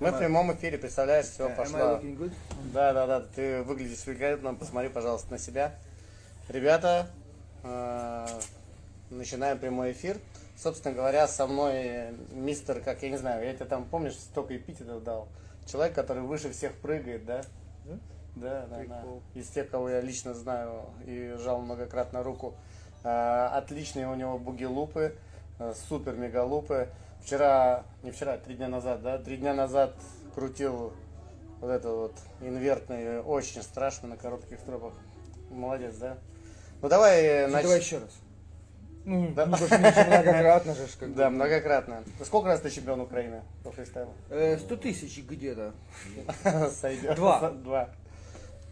Мы в прямом эфире, представляешь, все, looking good? Да, да, да, ты выглядишь великолепно, посмотри, пожалуйста, на себя. Ребята, э, начинаем прямой эфир. Собственно говоря, со мной мистер, как я не знаю, я тебе там, помнишь, столько эпитетов дал. Человек, который выше всех прыгает, да? Да? Да, да. Из тех, кого я лично знаю и жал многократно руку. Э, Отличные у него бугилупы, э, супер мегалупы. Вчера, не вчера, три дня назад, да? Три дня назад крутил вот это вот инвертный, очень страшно на коротких стропах. Молодец, да? Ну давай, Ну, нач- Давай еще раз. Ну, Да. ну, многократно же. Как Да, многократно. Сколько раз ты чемпион Украины по фристайлу? Э, 100 тысяч где-то. Сойдет. Два. Два.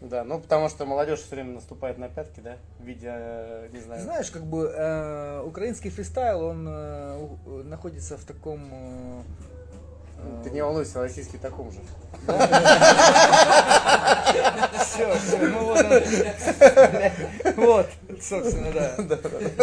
Да, ну потому что молодежь все время наступает на пятки, да, видя, э, не знаю. Знаешь, как бы э, украинский фристайл, он э, у- находится в таком... э, Ты не волнуйся, российский таком же. Все, все, ну вот он. Вот, собственно, да.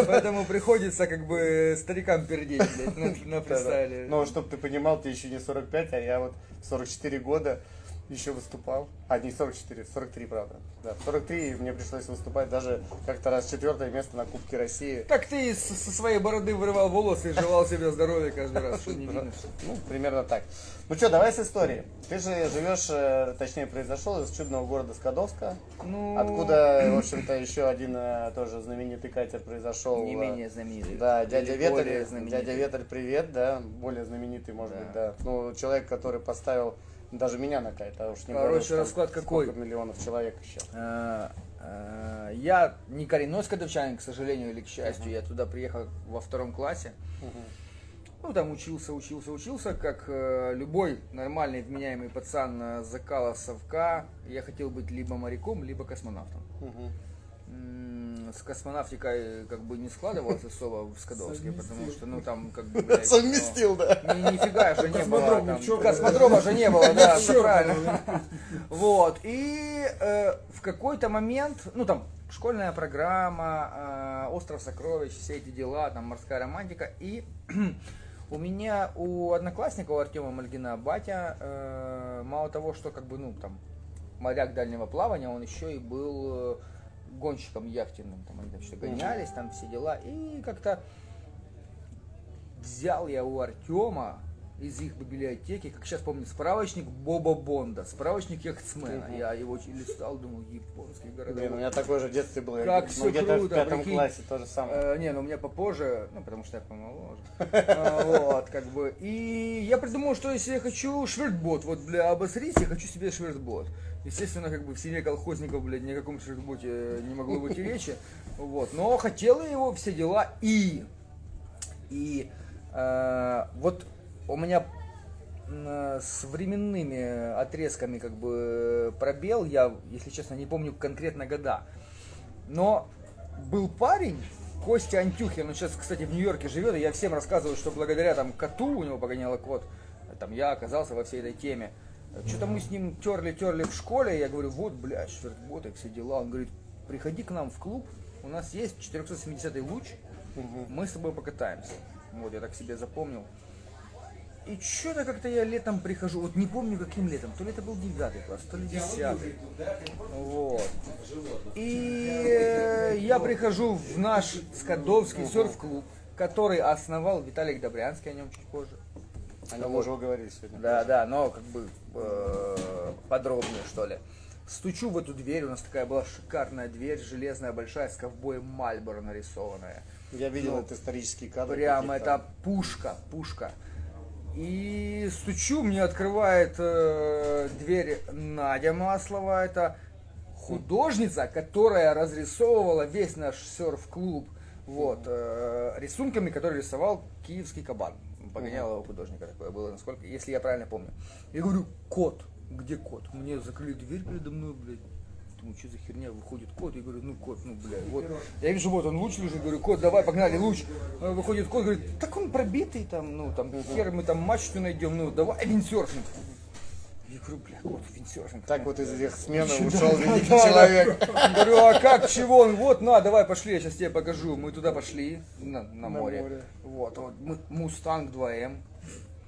Поэтому приходится как бы старикам пердеть, блядь, на, фристайле. Ну, чтобы ты понимал, ты еще не 45, а я вот в 44 года еще выступал. А, не 44, 43, правда. Да, в 43 и мне пришлось выступать даже как-то раз четвертое место на Кубке России. Так ты со своей бороды вырывал волосы и желал себе здоровья каждый раз, что не видно. Ну, примерно так. Ну что, давай с истории. Ты же живешь, э, точнее, произошел из чудного города Скадовска, Ну, откуда, в общем-то, еще один э, тоже знаменитый катер произошел. не э, менее знаменитый. Да, дядя Ветер, дядя Ветер, привет, да, более знаменитый, может Да. быть, да. Ну, человек, который поставил даже меня на кайт, а уж не Короче, говорю, что расклад какой? миллионов человек еще. Э, э, Я не коренной скадовчанин, к сожалению или к счастью. Я туда приехал во втором классе. Ну, там учился, учился, учился, как э, любой нормальный вменяемый пацан э, закала совка. Я хотел быть либо моряком, либо космонавтом. Мгм. С космонавтикой как бы не складывалось особо в Скадовске, потому что, ну, там как бы, блядь, ну, Совместил, да. ни- нифига же не было. Там, Космодрома же не было, да, все правильно. Вот. И э, в какой-то момент, ну там, школьная программа, э, Остров сокровищ, все эти дела, там морская романтика. И у меня, у одноклассника, у Артема Мальгина, батя, э, мало того, что как бы, ну там, моряк дальнего плавания, он еще и был э, гонщиком яхтенным. Там они там что-то гонялись, там все дела. И как-то взял я у Артема из их библиотеки, как сейчас помню, справочник Боба Бонда, справочник яхтсмена. Мгм. Я его листал, думаю, японский город. Блин, у меня такое же в детстве было. Как ну, где-то в круто, пятом прикинь. классе то же самое. Э, не, ну у меня попозже, ну потому что я помоложе. А, Вот, как бы. И я придумал, что если я хочу швертбот, вот для обосрить, я хочу себе швертбот. Естественно, как бы в семье колхозников, блядь, ни о каком швертботе не могло быть и речи. Вот. Но хотела его все дела и. И э, вот у меня м, с временными отрезками как бы пробел, я, если честно, не помню конкретно года. Но был парень, Костя Антюхин, он сейчас, кстати, в Нью-Йорке живет, и я всем рассказываю, что благодаря там коту у него погоняло кот, там я оказался во всей этой теме. Что-то мы с ним терли-терли в школе, я говорю, вот, блядь, швертботы, все дела. Он говорит, приходи к нам в клуб, у нас есть 470 луч, мы с тобой покатаемся. Вот, я так себе запомнил. И что-то как-то я летом прихожу, вот не помню каким летом, то ли это был девятый класс, то ли десятый. Вот. И э, я прихожу в наш Скадовский серф-клуб, который основал Виталик Добрянский, о нем чуть позже. О нем мы уже говорили сегодня. Да, да, но как бы э, подробнее, что ли. Стучу в эту дверь, у нас такая была шикарная дверь, железная, большая, с ковбоем Мальборо нарисованная. Я видел Ну, этот исторический кадр. Прям какие-то. это пушка, пушка. И стучу, мне открывает э, дверь Надя Маслова, это художница, которая разрисовывала весь наш серф-клуб вот, э, рисунками, которые рисовал киевский кабан. Погоняло художника такое было, насколько, если я правильно помню. Я говорю, кот, где кот? Мне закрыли дверь передо мной, блядь. Думаю, что за херня, выходит кот, я говорю, ну кот, ну блядь, вот. Я вижу, вот он луч лежит, говорю, кот, давай, погнали, луч. А Выходит кот, говорит, так он пробитый там, ну там, хер мы там мачту найдем, ну давай виндсерфинг. Я говорю, бля, кот, виндсерфинг. Так вот из их смены ушел великий человек. Говорю, а как, чего? Он, вот, на, давай, пошли, я сейчас тебе покажу. Мы туда пошли, на, на море. море. Вот, вот, Мустанг 2М.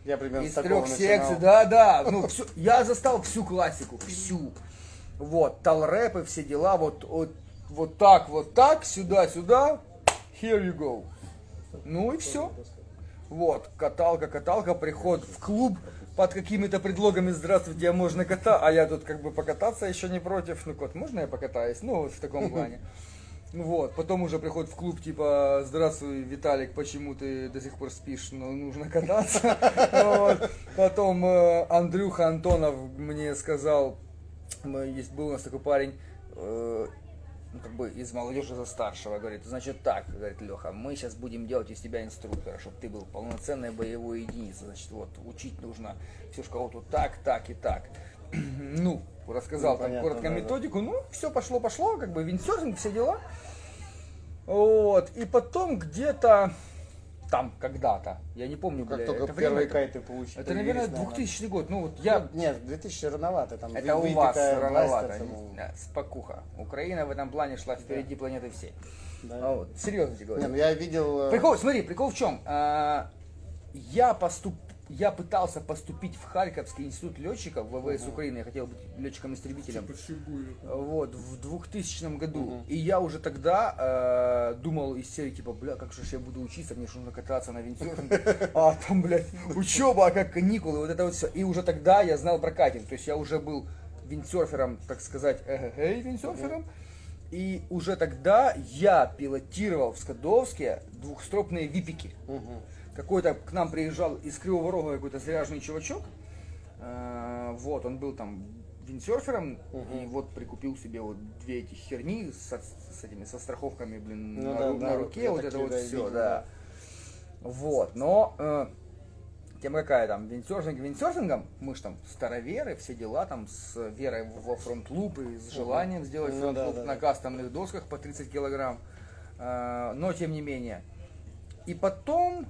Я примерно из трех секций, да, да. Ну, всю- я застал всю классику, всю. Вот, талрэпы, все дела, вот, вот, вот так, вот так, сюда, сюда, here you go. Ну и все. Вот, каталка, каталка, приход в клуб под какими-то предлогами «Здравствуйте, а можно кота?» А я тут как бы покататься еще не против. Ну, кот, можно я покатаюсь? Ну, вот в таком плане. Вот, потом уже приход в клуб, типа, здравствуй, Виталик, почему ты до сих пор спишь, ну, нужно кататься. Вот. Потом э, Андрюха Антонов мне сказал, есть был у нас такой парень, э, ну, как бы из молодежи за старшего, говорит, значит так, говорит Леха, мы сейчас будем делать из тебя инструктора, чтобы ты был полноценной боевой единицей, значит, вот, учить нужно всю школу тут так, так и так. Ну, рассказал Ну, там понятно, коротко да, да. методику, ну, все пошло-пошло, как бы виндсерфинг, все дела. Вот, и потом где-то там когда-то, я не помню, Как бля, только это время первые это- кайты получили. Это, наверное, появились, 2000 год. Ну вот я Ну, Нет, 2000 рановато. Там это у вас рановато. Да, спокуха. Украина в этом плане шла впереди планеты всей. Да. А вот, серьезно тебе говорю. Не, ну я видел... э, Прикол, смотри, прикол в чем? А, я поступ, я пытался поступить в Харьковский институт летчиков ВВС Украины. Я хотел быть летчиком-истребителем. Вот, в 2000 году. И я уже тогда э, думал из серии, типа, бля, как же я буду учиться, мне же нужно кататься на виндсерфинге. А там, блядь, учеба, а как каникулы, вот это вот все. И уже тогда я знал про катинг. То есть я уже был виндсерфером, так сказать, эй, виндсерфером. И уже тогда я пилотировал в Скадовске двухстропные випики. мгм. Какой-то к нам приезжал из Кривого Рога какой-то заряженный чувачок. Э, Вот, он был там виндсерфером и вот прикупил себе вот две эти херни со, с этими со страховками, блин, Ну на, да, на руке, вот это вот все, видел, да. да. Вот, но э, тема какая там, виндсерфинг виндсерфингом, мы ж там староверы, все дела там с верой во front loop и с желанием сделать Ну да, да, на да. кастомных досках по 30 килограмм, Э, но тем не менее. И потом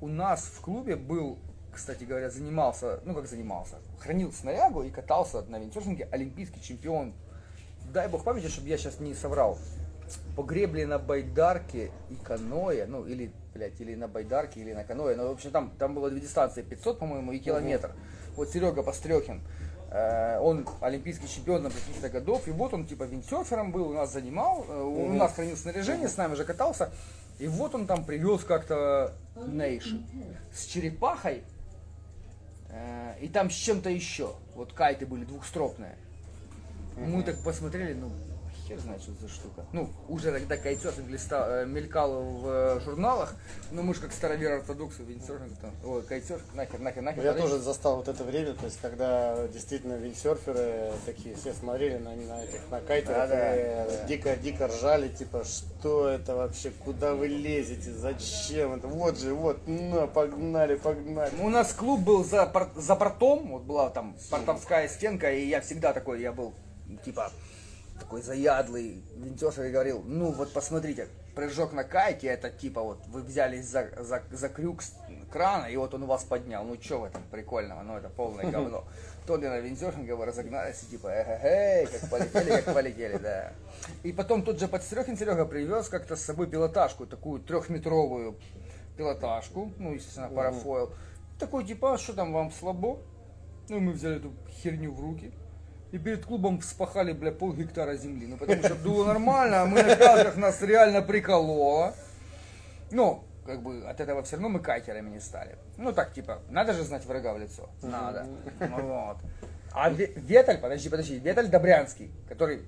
у нас в клубе был, кстати говоря, занимался, ну как занимался, хранил снарягу и катался на виндсерфинге олимпийский чемпион. Дай бог памяти, чтобы я сейчас не соврал. По гребле на байдарке и каное, ну или, блядь, или на байдарке, или на каное, но в общем там, там было две дистанции, 500, по-моему, и километр. Вот Серега Пострехин, э, он олимпийский чемпион на каких-то годов, и вот он типа виндсерфером был, у нас занимал, э, у нас хранил снаряжение, с нами же катался, и вот он там привез как-то Naish с черепахой, э, и там с чем-то еще, вот кайты были двухстропные. Мы так посмотрели, ну, хер знает, что это за штука. Ну, уже тогда кайтсерфинг листа, э, мелькал в э, журналах, но мы же как староверы ортодоксы, виндсерфинг, там, ой, кайтсерфинг, нахер, нахер, нахер. Я тоже застал вот это время, то есть когда действительно виндсерферы такие все смотрели на, на этих на кайтерах и да. дико дико ржали, типа что это вообще, куда вы лезете, зачем это, вот же, вот, на, погнали, погнали. У нас клуб был за, за портом, вот была там портовская стенка, и я всегда такой, я был, типа, такой заядлый винтежер и говорил, ну вот посмотрите, прыжок на кайте, это типа вот вы взялись за, за, за крюк с крана, и вот он вас поднял, ну что в этом прикольного, ну это полное говно. То ли на виндсерфинге вы разогнались и типа, эй, как полетели, как полетели, да. И потом тот же Подстрехин Серега привез как-то с собой пилотажку, такую трехметровую пилотажку, ну, естественно, парафойл. Такой типа, «А что там вам слабо? Ну, мы взяли эту херню в руки. И перед клубом вспахали, бля, пол гектара земли. Ну, потому что было нормально, а мы на пятках нас реально прикололо. Ну, как бы от этого все равно мы кайтерами не стали. Ну, так, типа, надо же знать врага в лицо. Надо. Вот. А Ве- Веталь, подожди, подожди, Веталь Добрянский, который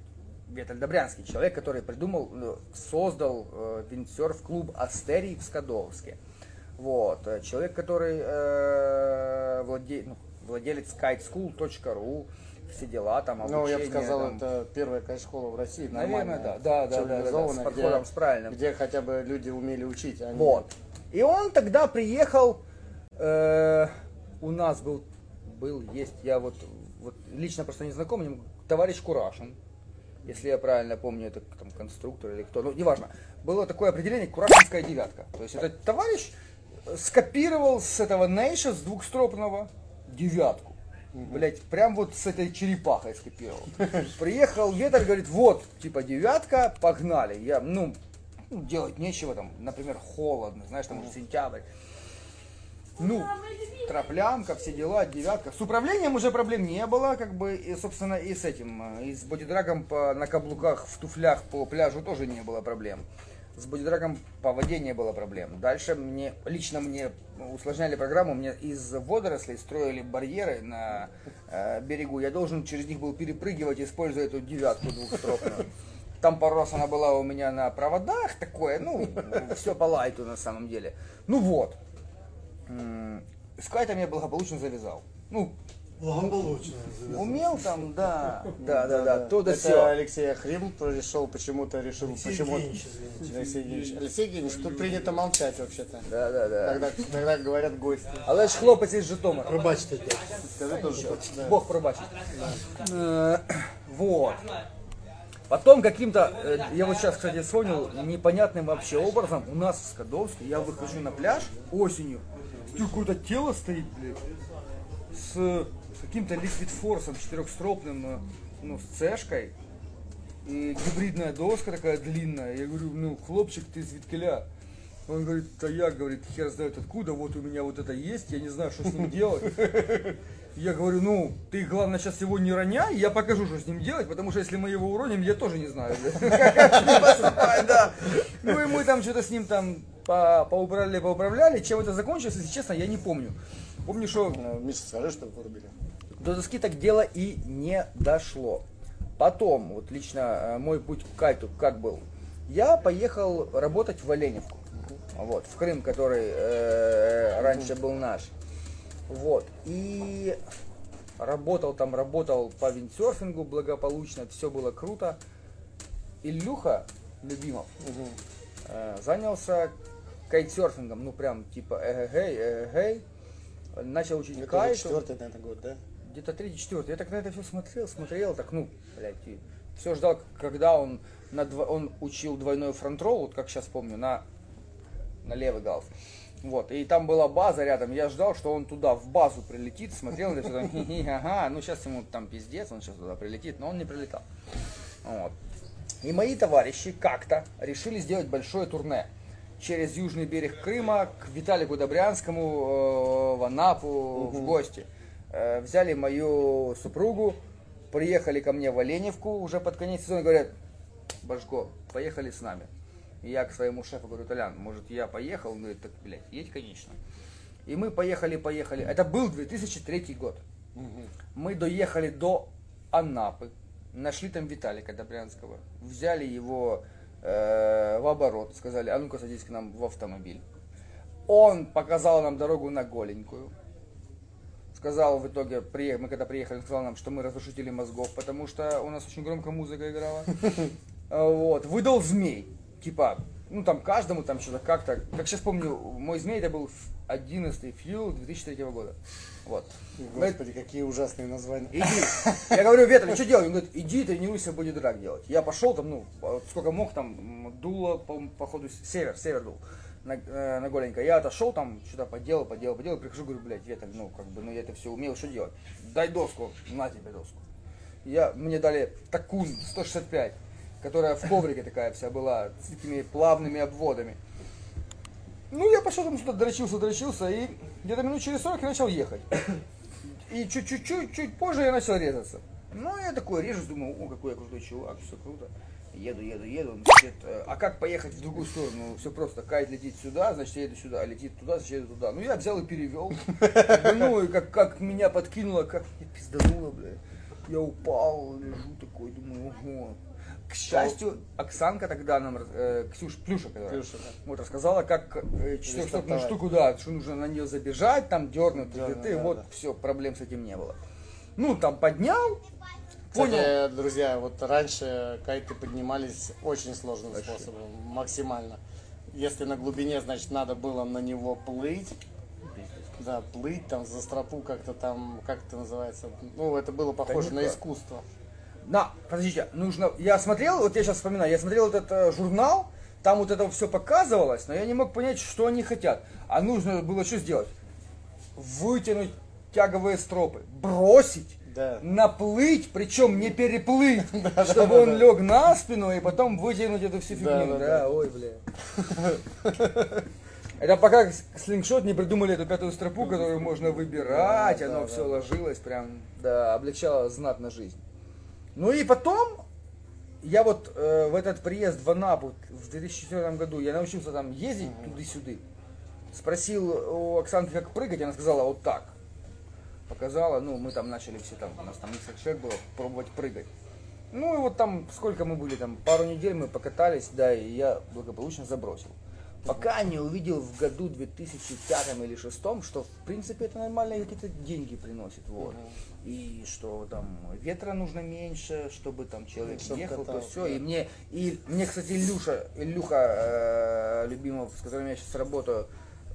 Веталь Добрянский, человек, который придумал, ну, создал э, виндсерф-клуб Астерий в Скадовске. Вот. э, Человек, который э, владе- ну, владелец kiteschool.ru, все дела там, обучение. Ну, я бы сказал, там. это первая кайт-школа в России. Наверное, да. Да, да, да, да, да, с подходом, где- с правильным. Где хотя бы люди умели учить. а Вот. И он тогда приехал, э, у нас был, был, есть, я вот, вот лично просто не знаком, ему товарищ Курашин, если я правильно помню, это там конструктор или кто, ну, неважно. Было такое определение Курашинская девятка. То есть этот товарищ скопировал с этого Нейша, с двухстропного, девятку. Блять, прям вот с этой черепахой скопировал. Приехал ветер, говорит, вот, типа девятка, погнали. Я, ну, ну, делать нечего, там, например, холодно, знаешь, там уже сентябрь. Ну, троплянка, все дела, девятка. С управлением уже проблем не было, как бы, и, собственно, и с этим. И с бодидрагом по, на каблуках, в туфлях по пляжу тоже не было проблем. С бодидрагом по воде не было проблем. Дальше мне, лично мне усложняли программу, мне из водорослей строили барьеры на э, берегу. Я должен через них был перепрыгивать, используя эту девятку двухстропную. Там пару раз она была у меня на проводах, такое, ну, все по лайту на самом деле. Ну вот. С кайтом я благополучно завязал. Ну. Умел там, да, да, да, да, то да Это все. Алексей Ахрим пришел, почему-то решил, почему. Алексей Евгеньевич. Алексей Евгеньевич, тут принято молчать вообще-то. Да, да, да. Когда, когда говорят гости. Але ж хлопець із Житомира. Пробачте, дядь. Скажи тоже. Бог пробачит. Э, Вот. Потом каким-то, э, я вот сейчас, кстати, вспомнил, непонятным вообще образом, у нас в Скадовске, я выхожу на пляж осенью, какое-то тело стоит, блядь, с, с каким-то ликвидфорсом четырехстропным, э, ну, с цешкой, и гибридная доска такая длинная. Я говорю, ну, хлопчик, ты из Виткеля. Он говорит, а я, говорит, хер знает откуда, вот у меня вот это есть, я не знаю, что с ним делать. Я говорю, ну, ты, главное, сейчас его не роняй, я покажу, что с ним делать, потому что если мы его уроним, я тоже не знаю. Да. Ну и мы там что-то с ним там по- поуправляли. Чем это закончилось, если честно, я не помню. Помню, что Ну, Миша, скажи, что вырубили. До доски так дело и не дошло. Потом, вот лично э, мой путь к кайту как был. Я поехал работать в Оленевку. Вот, в Крым, который э, раньше был наш. Вот. И работал там, работал по виндсерфингу благополучно, все было круто. Илюха Любимов э, занялся кайтсерфингом, ну прям типа эгэгэй, эгэгэй. Начал учить Это кайту. четвертый, наверное, год, да? Где-то третий, четвертый. Я так на это все смотрел, смотрел, так, ну, блядь, все ждал, когда он, на дво- он учил двойной фронт-ролл, вот как сейчас помню, на, на левый галс. Вот, и там была база рядом, я ждал, что он туда, в базу прилетит, смотрел там, «Хи-хи, ага, ну сейчас ему там пиздец, он сейчас туда прилетит, но он не прилетал. Вот. И мои товарищи как-то решили сделать большое турне через южный берег Крыма к Виталику Добрянскому э, в Анапу в гости. Э, взяли мою супругу, приехали ко мне в Оленевку уже под конец сезона, говорят, Башко, поехали с нами. И я к своему шефу говорю, Толян, может я поехал? Он говорит, так, блядь, едь, конечно. И мы поехали, поехали. Это был 2003 год. Мы доехали до Анапы, нашли там Виталика Добрянского, взяли его э, в оборот, сказали, а ну-ка садись к нам в автомобиль. Он показал нам дорогу на голенькую. Сказал в итоге, приех- мы когда приехали, он сказал нам, что мы разрушители мозгов, потому что у нас очень громко музыка играла. А, Вот, выдал змей. Типа, ну там каждому там что-то как-то. Как сейчас помню, мой змей это был 11 фью 2003 года. Вот. Господи, какие ужасные названия. Иди. Я говорю, Ветрик, что делать? Он говорит, иди тренируйся, будет драк делать. Я пошел там, ну, вот сколько мог, там дуло, по, походу, север, север дул. На, э, на голенько. Я отошел там, что-то поделал, поделал, поделал, прихожу, говорю, блядь, Ветрик, ну, как бы, ну, я это все умел, что делать? Дай доску, на тебе доску. Я, мне дали такун 165, которая в коврике такая вся была, с такими плавными обводами. Ну, я пошел там что-то дрочился, дрочился, и где-то минут через 40 я начал ехать. И чуть-чуть, чуть позже я начал резаться. Ну, я такой режусь, думаю, о, какой я крутой чувак, все круто. Еду, еду, еду. Значит, э, а как поехать в другую сторону? Все просто. Кайт летит сюда, значит, я еду сюда. Летит туда, значит, я еду туда. Ну, я взял и перевел. Ну, и как, как меня подкинуло, как меня пиздануло, бля. Я упал, лежу такой, думаю, ого. К счастью, Оксанка тогда нам, э, Ксюш, Плюша, которая, Плюша, да. вот рассказала, как э, Рестартовать. штуку, да, что нужно на нее забежать, там дернуть, Дернуть, ты, да, вот да. все, проблем с этим не было. Ну, там поднял, понял. Друзья, вот раньше кайты поднимались очень сложным способом, максимально. Если на глубине, значит, надо было на него плыть. Да, плыть там за стропу как-то там, как это называется. Ну, это было похоже на никак. искусство. На, подождите, нужно. Я смотрел, вот я сейчас вспоминаю, я смотрел этот э, журнал, там вот это все показывалось, но я не мог понять, что они хотят. А нужно было что сделать? Вытянуть тяговые стропы, бросить, Да. наплыть, причем не переплыть, чтобы он лег на спину и потом вытянуть эту всю фигню. да, Да, да. ой, бля. Это пока слингшот не придумали эту пятую стропу, которую можно выбирать, оно все ложилось прям, да, облегчало знатно жизнь. Ну и потом, я вот э, в этот приезд в Анапу в 2004 году, я научился там ездить туда-сюда. Спросил у Оксанки, как прыгать, она сказала вот так. Показала, ну мы там начали все там, у нас там несколько человек было, пробовать прыгать. Ну и вот там, сколько мы были, там пару недель мы покатались, да, и я благополучно забросил. Пока не увидел в году 2005 или 2006, что в принципе это нормальные какие-то деньги приносит, вот. И что там ветра нужно меньше, чтобы там человек Чтоб ехал, то катался, все. да. И мне, и мне, кстати, Илюша, Илюха, э, любимов, с которым я сейчас работаю,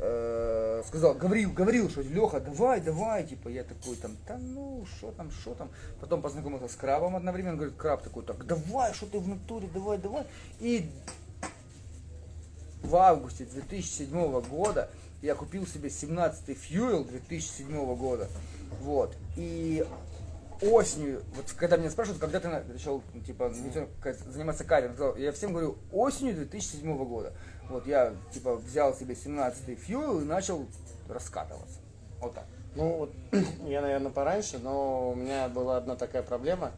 э, сказал, говорил, говорил, что Леха, давай, давай, типа, я такой там, да ну, что там, что там. Потом познакомился с Крабом одновременно, говорит, Краб такой, так, давай, что ты в натуре, давай, давай. И в августе 2007 года я купил себе 17-й Fuel 2007 года. Вот. И осенью, вот когда меня спрашивают, когда ты на- начал, типа, заниматься сказал, я всем говорю, осенью 2007 года. Вот я, типа, взял себе 17-й Fuel и начал раскатываться. Вот так. Ну, вот, я, наверное, пораньше, но у меня была одна такая проблема,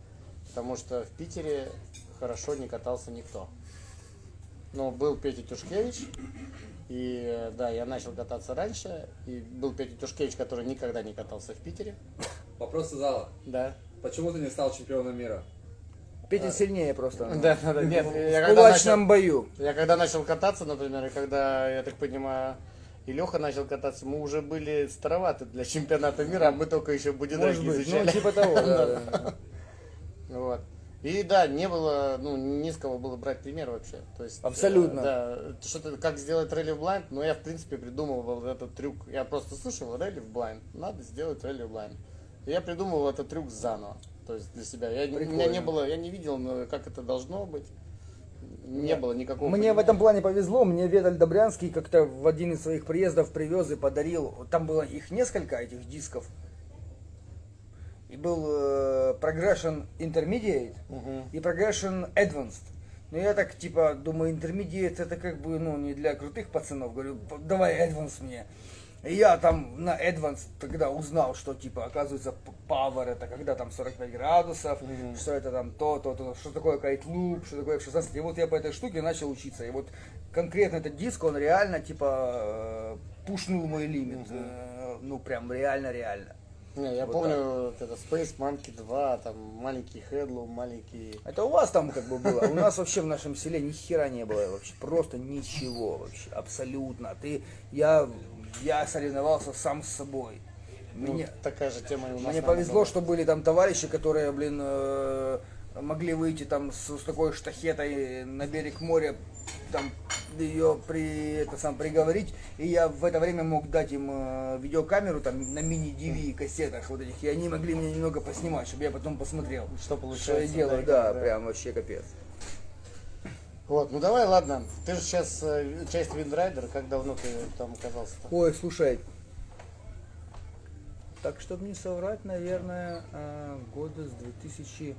потому что в Питере хорошо не катался никто. Ну, был Петя Тюшкевич, и да, я начал кататься раньше, и был Петя Тюшкевич, который никогда не катался в Питере, Вопрос из зала. да. Почему ты не стал чемпионом мира? Петя сильнее просто. Да, да, да, нет, я В кулачном начал, бою. я когда начал кататься, например, и когда, я так понимаю, и Леха начал кататься, мы уже были староваты для чемпионата мира, а мы только еще Может быть, изучали. ну типа того, да, да. Вот. И да, не было, ну, не с кого было брать пример вообще. То есть, Абсолютно. э, да, что-то, как сделать ралли в blind, но я, в принципе, придумал вот этот трюк. Я просто слышал, ралли в blind, надо сделать ралли в. И я придумал этот трюк заново, то есть для себя. Я, у меня не было, я не видел, как это должно быть. Не было никакого Мне в понимания. этом плане повезло, мне Виталь Добрянский как-то в один из своих приездов привез и подарил, там было их несколько этих дисков, и был э, Progression Intermediate Мгм. и Progression Advanced. Но я так типа думаю, Intermediate это как бы ну не для крутых пацанов, говорю, «П- давай Advanced мне. И я там на Advanced тогда узнал, что типа оказывается Power это когда там 45 градусов, что это там то, то, то, что такое кайт-луп, что такое F16. И вот я по этой штуке начал учиться. И вот конкретно этот диск, он реально типа э, пушнул мой лимит. Э, Ну прям реально-реально. Не, я Вот помню, вот это Space Monkey 2, там маленький Headloom, маленький... Это у вас там как бы было. У нас вообще в нашем селе ни хера не было вообще. Просто ничего вообще. Абсолютно. Ты, я, я соревновался сам с собой. Ну, Мне, такая же тема и у нас. мне повезло, была. что были там товарищи, которые, блин, э, могли выйти там с, с такой штахетой на берег моря, там ее при, это сам приговорить, и я в это время мог дать им э, видеокамеру там на мини-DV кассетах вот этих, и они могли меня немного поснимать, чтобы я потом посмотрел, Что что я получается. делаю, да, прям вообще капец. Вот, ну давай, ладно. Ты же сейчас э, часть Windrider а, как давно ты там оказался-то? Ой, слушай. Так, чтобы не соврать, наверное, э, года с 2008,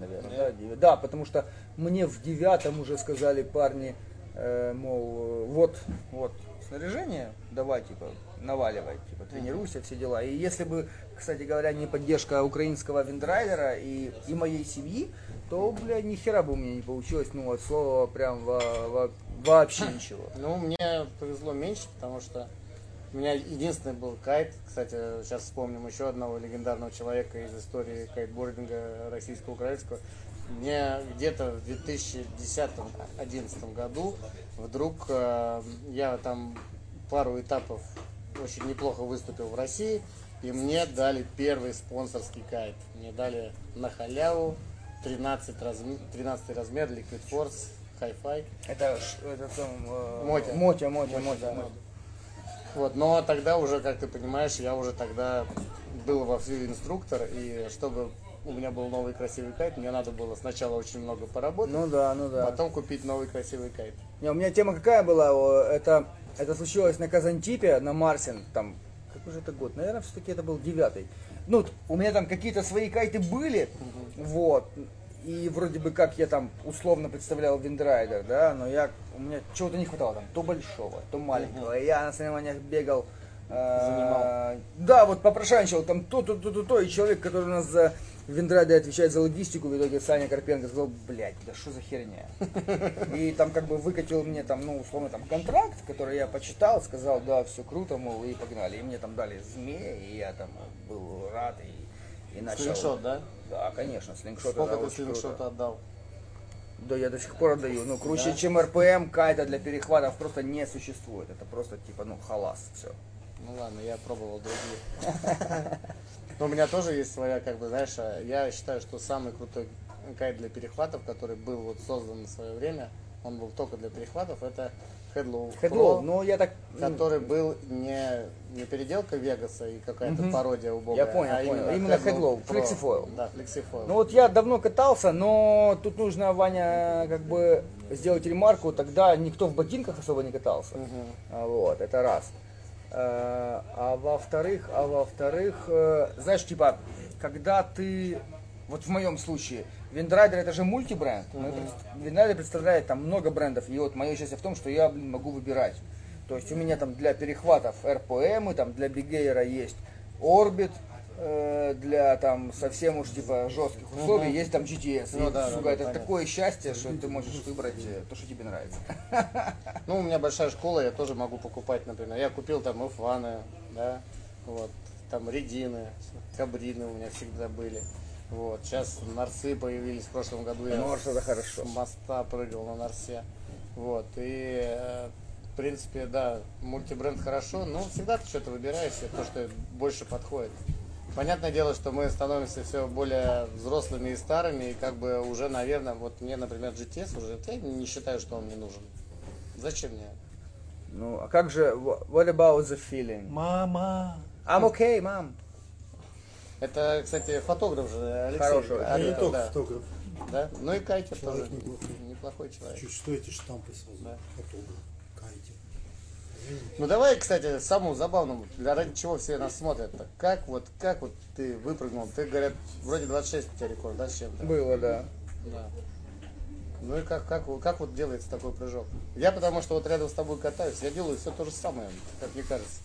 наверное, да, деви- да, потому что мне в девятом уже сказали парни, э, мол, вот, вот, снаряжение, давай, типа, наваливай, типа, тренируйся, все дела. И если бы, кстати говоря, не поддержка украинского Windrider а и, и моей семьи, то, бля, ни хера бы у меня не получилось, ну, от слова прям во- во- вообще ничего. Ну, мне повезло меньше, потому что у меня единственный был кайт. Кстати, сейчас вспомним еще одного легендарного человека из истории кайтбординга российско-украинского. Мне где-то в 2010-2011 году вдруг э, я там пару этапов очень неплохо выступил в России, и мне дали первый спонсорский кайт. Мне дали на халяву 13, размер, 13 размер Liquid Force Hi-Fi. Это, это там, э, Мотя. Мотя, Мотя, Мотя, да. Вот, но тогда уже, как ты понимаешь, я уже тогда был вовсю инструктор, и чтобы у меня был новый красивый кайт, мне надо было сначала очень много поработать, Ну да, ну да. потом купить новый красивый кайт. Не, у меня тема какая была? Это, это случилось на Казантипе, на Марсин, там, какой же это год? Наверное, все-таки это был девятый. Ну, у меня там какие-то свои кайты были, вот, и вроде бы как я там условно представлял Windrider, да, но я, у меня чего-то не хватало там, то большого, то маленького. И я на соревнованиях бегал. э, Занимал. Да, вот попрошайничал там то, то, то, то, то. И человек, который у нас за Windrider отвечает за логистику, в итоге Саня Карпенко сказал, блядь, да что за херня? И там как бы выкатил мне там, ну, условно, там контракт, который я почитал, сказал, да, все круто, мол, и погнали. И мне там дали змея, и я там был рад, и, и начал... Слингшот, да? Да, конечно, слингшот. Сколько ты слингшота отдал? Да, я до сих пор отдаю. Ну, круче, Да? чем РПМ, кайта для перехватов просто не существует. Это просто типа, ну, халас, все. Ну ладно, я пробовал другие. Но у меня тоже есть своя, как бы, знаешь, а, я считаю, что самый крутой кайт для перехватов, который был вот создан на свое время, он был только для перехватов, это Хедлоу, Pro, ну я так... ну, который был не, не переделка Вегаса и какая-то Мгм. пародия убогая, Я понял, а понял. Именно про Flexifoil. Да, Flexifoil. Ну вот я давно катался, но тут нужно, Ваня, как бы сделать ремарку, тогда никто в ботинках особо не катался. А, Вот, это раз. Э, А во-вторых, а во-вторых, э, знаешь, типа, когда ты, вот в моем случае, Windrider это же мультибренд. Windrider представляет там много брендов. И вот мое счастье в том, что я, блин, могу выбирать. То есть у меня там для перехватов РПМ, там для бигейра есть Orbit, э, для там совсем уж типа жестких условий есть там GTS. Ну И, да, сука, да, это понятно. такое счастье, что ты можешь выбрать э, то, что тебе нравится. Ну, у меня большая школа, я тоже могу покупать, например. Я купил там F1, да, вот, там редины, кабрины у меня всегда были. Вот, сейчас нарсы появились, в прошлом году я Норс это с хорошо. моста прыгал на нарсе. Вот, и, э, в принципе, да, мультибренд хорошо, но всегда ты что-то выбираешь, то, что больше подходит. Понятное дело, что мы становимся все более взрослыми и старыми, и как бы уже, наверное, вот мне, например, GTS уже, я не считаю, что он мне нужен. Зачем мне? Ну, а как же, wha- what about the feeling? Мама. I'm okay, мам. Это, кстати, фотограф же, Алексей. Хороший. Алексей, не только да. фотограф. Да? Ну и кайтер Человек тоже. неплохой. Неплохой человек. Чуть что эти штампы сразу. Да. Фотограф. Ну давай, кстати, самому забавному, для ради чего все нас смотрят. -то. Как вот, как вот ты выпрыгнул? Ты, говорят, вроде 26 у тебя рекорд, да, с чем-то? Было, да. Да. Ну и как, как, как вот делается такой прыжок? Я потому что вот рядом с тобой катаюсь, я делаю все то же самое, как мне кажется.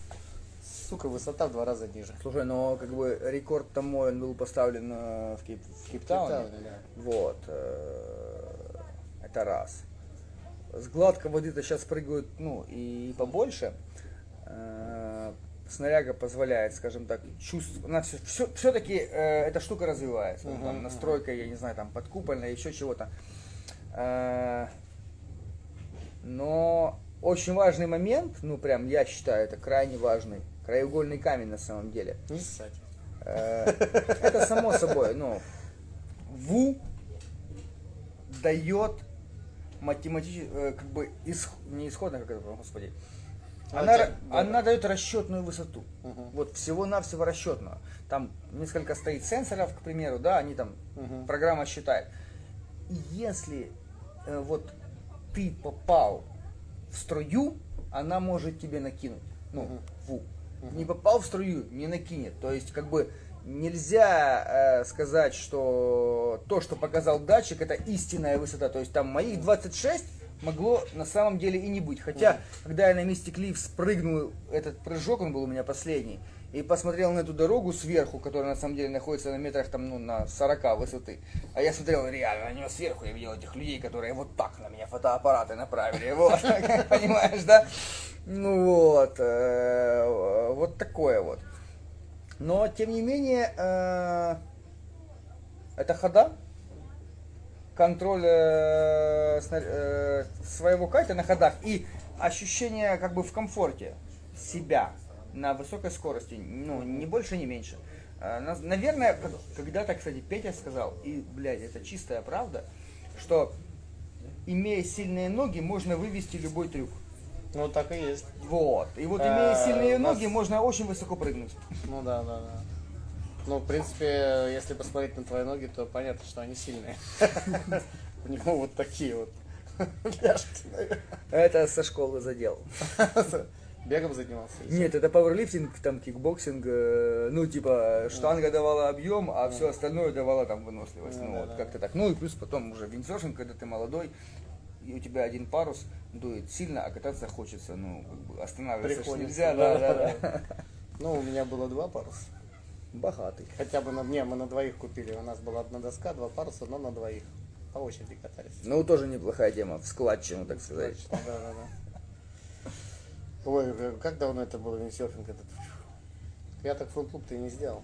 Сука, высота в два раза ниже. Слушай, но как бы рекорд-то мой он был поставлен э, в, Кейп, в Кейптауне. Кейптауне, да. Вот. э, Это раз. С гладкой воды-то сейчас прыгают, ну, и побольше. Э, Снаряга позволяет, скажем так, чувствовать. Все, все-таки эта штука развивается. Ну, там, настройка, я не знаю, там подкупольная, еще чего-то. Э, Но очень важный момент, ну прям я считаю, это крайне важный, краеугольный камень на самом деле. Э, Это само собой, ну, ВУ дает математически, как бы, исх- не исходно, как это, господи, она, ра- да. она дает расчетную высоту. Мгм. Вот всего-навсего расчетную. Там несколько стоит сенсоров, к примеру, да, они там, Мгм. программа считает. И если э, вот ты попал в струю, она может тебе накинуть. Ну, Мгм. фу. Не попал в струю, не накинет. То есть, как бы, нельзя э, сказать, что то, что показал датчик, это истинная высота. То есть, там моих 26 могло на самом деле и не быть. Хотя, когда я на месте клифф спрыгнул, этот прыжок, он был у меня последний, и посмотрел на эту дорогу сверху, которая на самом деле находится на метрах там, ну, на 40 высоты. А я смотрел реально на нее сверху, я видел этих людей, которые вот так на меня фотоаппараты направили. Вот, понимаешь, да? Ну вот, э, вот такое вот. Но, тем не менее, э, это хода, контроль э, э, своего кайта на ходах и ощущение как бы в комфорте себя на высокой скорости, ну, не больше, не меньше. Э, на- Наверное, когда-то, кстати, Петя сказал, и, блядь, это чистая правда, что имея сильные ноги, можно вывести любой трюк. Ну так и есть. Вот. И вот Э, имея сильные ноги, можно очень высоко прыгнуть. Ну да, да, да. Ну, в принципе, если посмотреть на твои ноги, то понятно, что они сильные. У него вот такие вот ляжки. Это со школы задел. Бегом занимался? Нет, это пауэрлифтинг, там кикбоксинг, э, ну типа штанга давала объем, а все остальное давало там выносливость. Ну, Ну вот как-то так. Ну и плюс потом уже виндсерфинг, когда ты молодой, и у тебя один парус дует сильно, а кататься хочется, ну, как бы останавливаться Приходится, нельзя, да, да, да. Ну, у меня было два паруса. Богатый. Хотя бы на не, мы на двоих купили. У нас была одна доска, два паруса, но на двоих. По очереди катались. Ну, тоже неплохая тема, в складчину, так сказать. Да, да, да. Ой, э, как давно это было, виндсерфинг этот? Я так фронт-клуб-то и не сделал.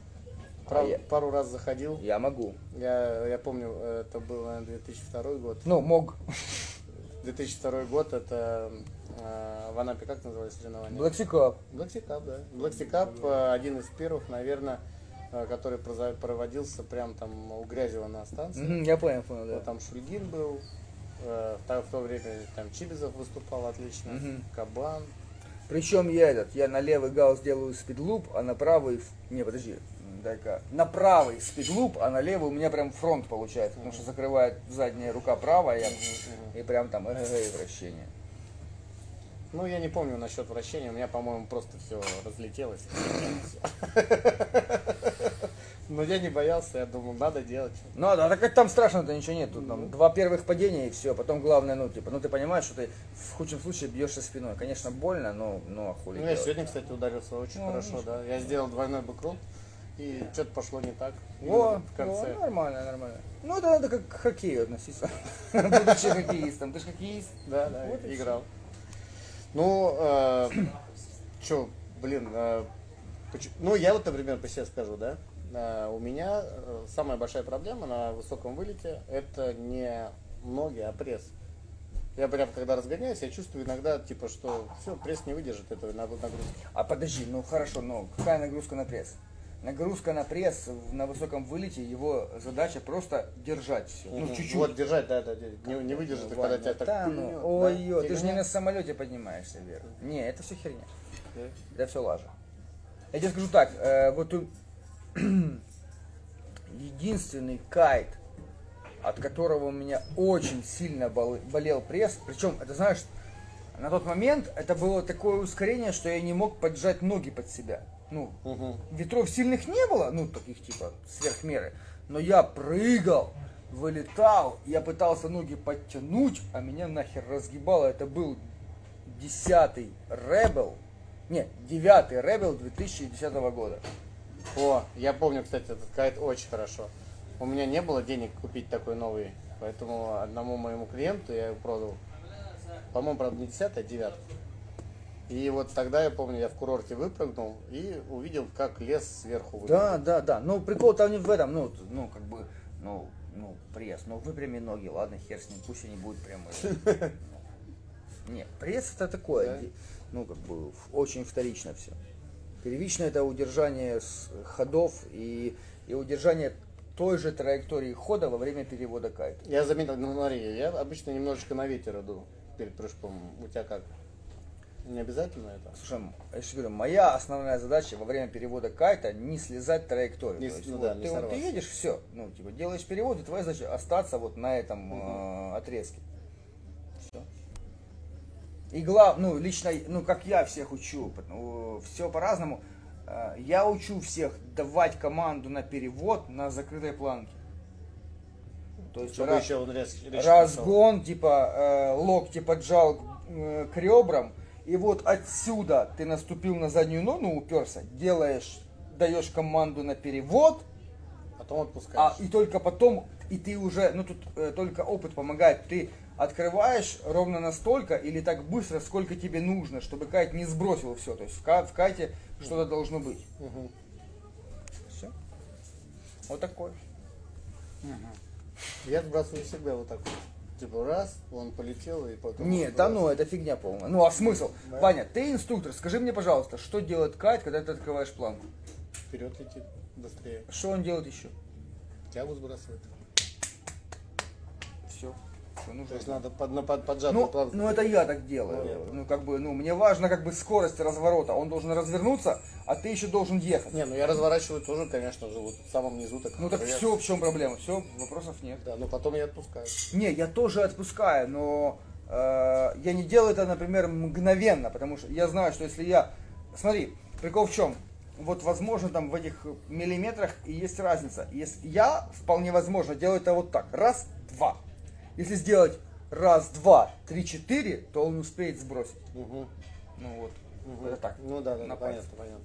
Прав- А я- Пару раз заходил. Я могу. Я, я помню, э, это был, наверное, 2002 год. Ну, мог. 2002 год, это э, в Анапе как назывались соревнования? Black Cup. Black Cup, да. Black Cup э, один из первых, наверное, э, который проводился прям там у Грязева на станции. Мгм, Я понял, понял, да. Вот там Шульгин был, э, в то- в то время там Чибизов выступал отлично, Мгм. Кабан. Причем я этот, я на левый гаусс делаю спидлуп, а на правый, не, подожди, дай-ка, на правый спидлуп, а на левый у меня прям фронт получается, потому что закрывает задняя рука правая, и прям там эгэгэй вращение. Ну, я не помню насчет вращения, у меня, по-моему, просто все разлетелось. Но я не боялся, я думал, надо делать. Ну да, так как там страшно-то ничего нет, тут там два первых падения и все, потом главное, ну типа, ну ты понимаешь, что ты в худшем случае бьешься спиной. Конечно, больно, но, ну а хули Ну, я сегодня, кстати, ударился очень Ну, хорошо, да. Я сделал двойной бэкрол, и что-то пошло не так. О, именно в конце. о, нормально, нормально. Ну это надо как к хоккею относиться. Будучи хоккеистом. Ты же хоккеист. Да, да, Вот играл. Ну, э, что, блин, э, поч- ну я вот, например, по себе скажу, да, э, у меня э, самая большая проблема на высоком вылете это не ноги, а пресс. Я прям когда разгоняюсь, я чувствую иногда, типа, что все, пресс не выдержит этого наг- нагрузки. А подожди, ну хорошо, но какая нагрузка на пресс? Нагрузка на пресс на высоком вылете, его задача просто держать все. Ну, чуть-чуть. Вот держать, да, да, не, не выдержит, и когда тебя так да, ну, да, ой, ты же не на самолете поднимаешься вверх. Не, это все херня. Да. Это все лажа. Я тебе скажу так, э, вот у- единственный кайт, от которого у меня очень сильно бол- болел пресс, причем, это знаешь, на тот момент это было такое ускорение, что я не мог поджать ноги под себя. Ну, Мгм. ветров сильных не было, ну, таких типа сверхмеры, но я прыгал, вылетал, я пытался ноги подтянуть, а меня нахер разгибало. Это был десятый Rebel, не, девятый Rebel 2010 года. О, я помню, кстати, этот кайт очень хорошо. У меня не было денег купить такой новый, поэтому одному моему клиенту я его продал. По-моему, правда, не 10 а 9 И вот тогда я помню, я в курорте выпрыгнул и увидел, как лес сверху выглядит. Да, да, да. Ну, прикол там не в этом, ну, ну, как бы, ну, ну, пресс, ну, выпрями ноги, ладно, хер с ним, пусть они будут прямые. Нет, пресс это такое, Да. ну, как бы, очень вторично все. Первично это удержание ходов и, и удержание той же траектории хода во время перевода кайта. Я заметил, ну смотри, я обычно немножечко на ветер иду перед прыжком. У тебя как? Не обязательно это? Слушай, я же говорю, моя основная задача во время перевода кайта не слезать траекторию. Не есть ну вот да, не ты, вот, ты едешь, все, ну, типа, делаешь перевод, и твоя задача остаться вот на этом э, отрезке. Все. И главное, ну, лично, ну, как я всех учу, все по-разному. Э, Я учу всех давать команду на перевод на закрытой планке. То есть Чтобы ра- еще он рез, резче пошел. разгон, типа э, локти поджал э, к ребрам, и вот отсюда ты наступил на заднюю ногу, уперся, делаешь, даешь команду на перевод, Потом отпускаешь. а и только потом, и ты уже, ну тут э, только опыт помогает, ты открываешь ровно настолько или так быстро, сколько тебе нужно, чтобы кайт не сбросил все. То есть в, ка- в кайте что-то должно быть. Все. Вот такой. Я сбрасываю всегда вот так вот. Типа раз, он полетел и потом... Нет, да ну, это фигня полная. Ну а смысл? Да. Ваня, ты инструктор, скажи мне, пожалуйста, что делает кайт, когда ты открываешь планку? Вперед летит быстрее. Что он делает еще? Тягу сбрасывает. Все. Нужно. То есть надо под, на под, поджатый Ну, ну это я так делаю. Ну. Ну как бы, ну мне важно как бы скорость разворота. Он должен развернуться, а ты еще должен ехать. Не, ну я разворачиваю тоже, конечно же, вот в самом низу так. Ну так вверх. все, в чем проблема? Все, вопросов нет. Да, но потом я отпускаю. Не, я тоже отпускаю, но э, я не делаю это, например, мгновенно, потому что я знаю, что если я... Смотри, прикол в чем? Вот, возможно, там в этих миллиметрах и есть разница. Если я, вполне возможно, делаю это вот так. Раз, два. Если сделать раз, два, три, четыре, то он успеет сбросить. Мгм. Ну вот, Мгм. это так. Ну да, да, на понятно, понятно.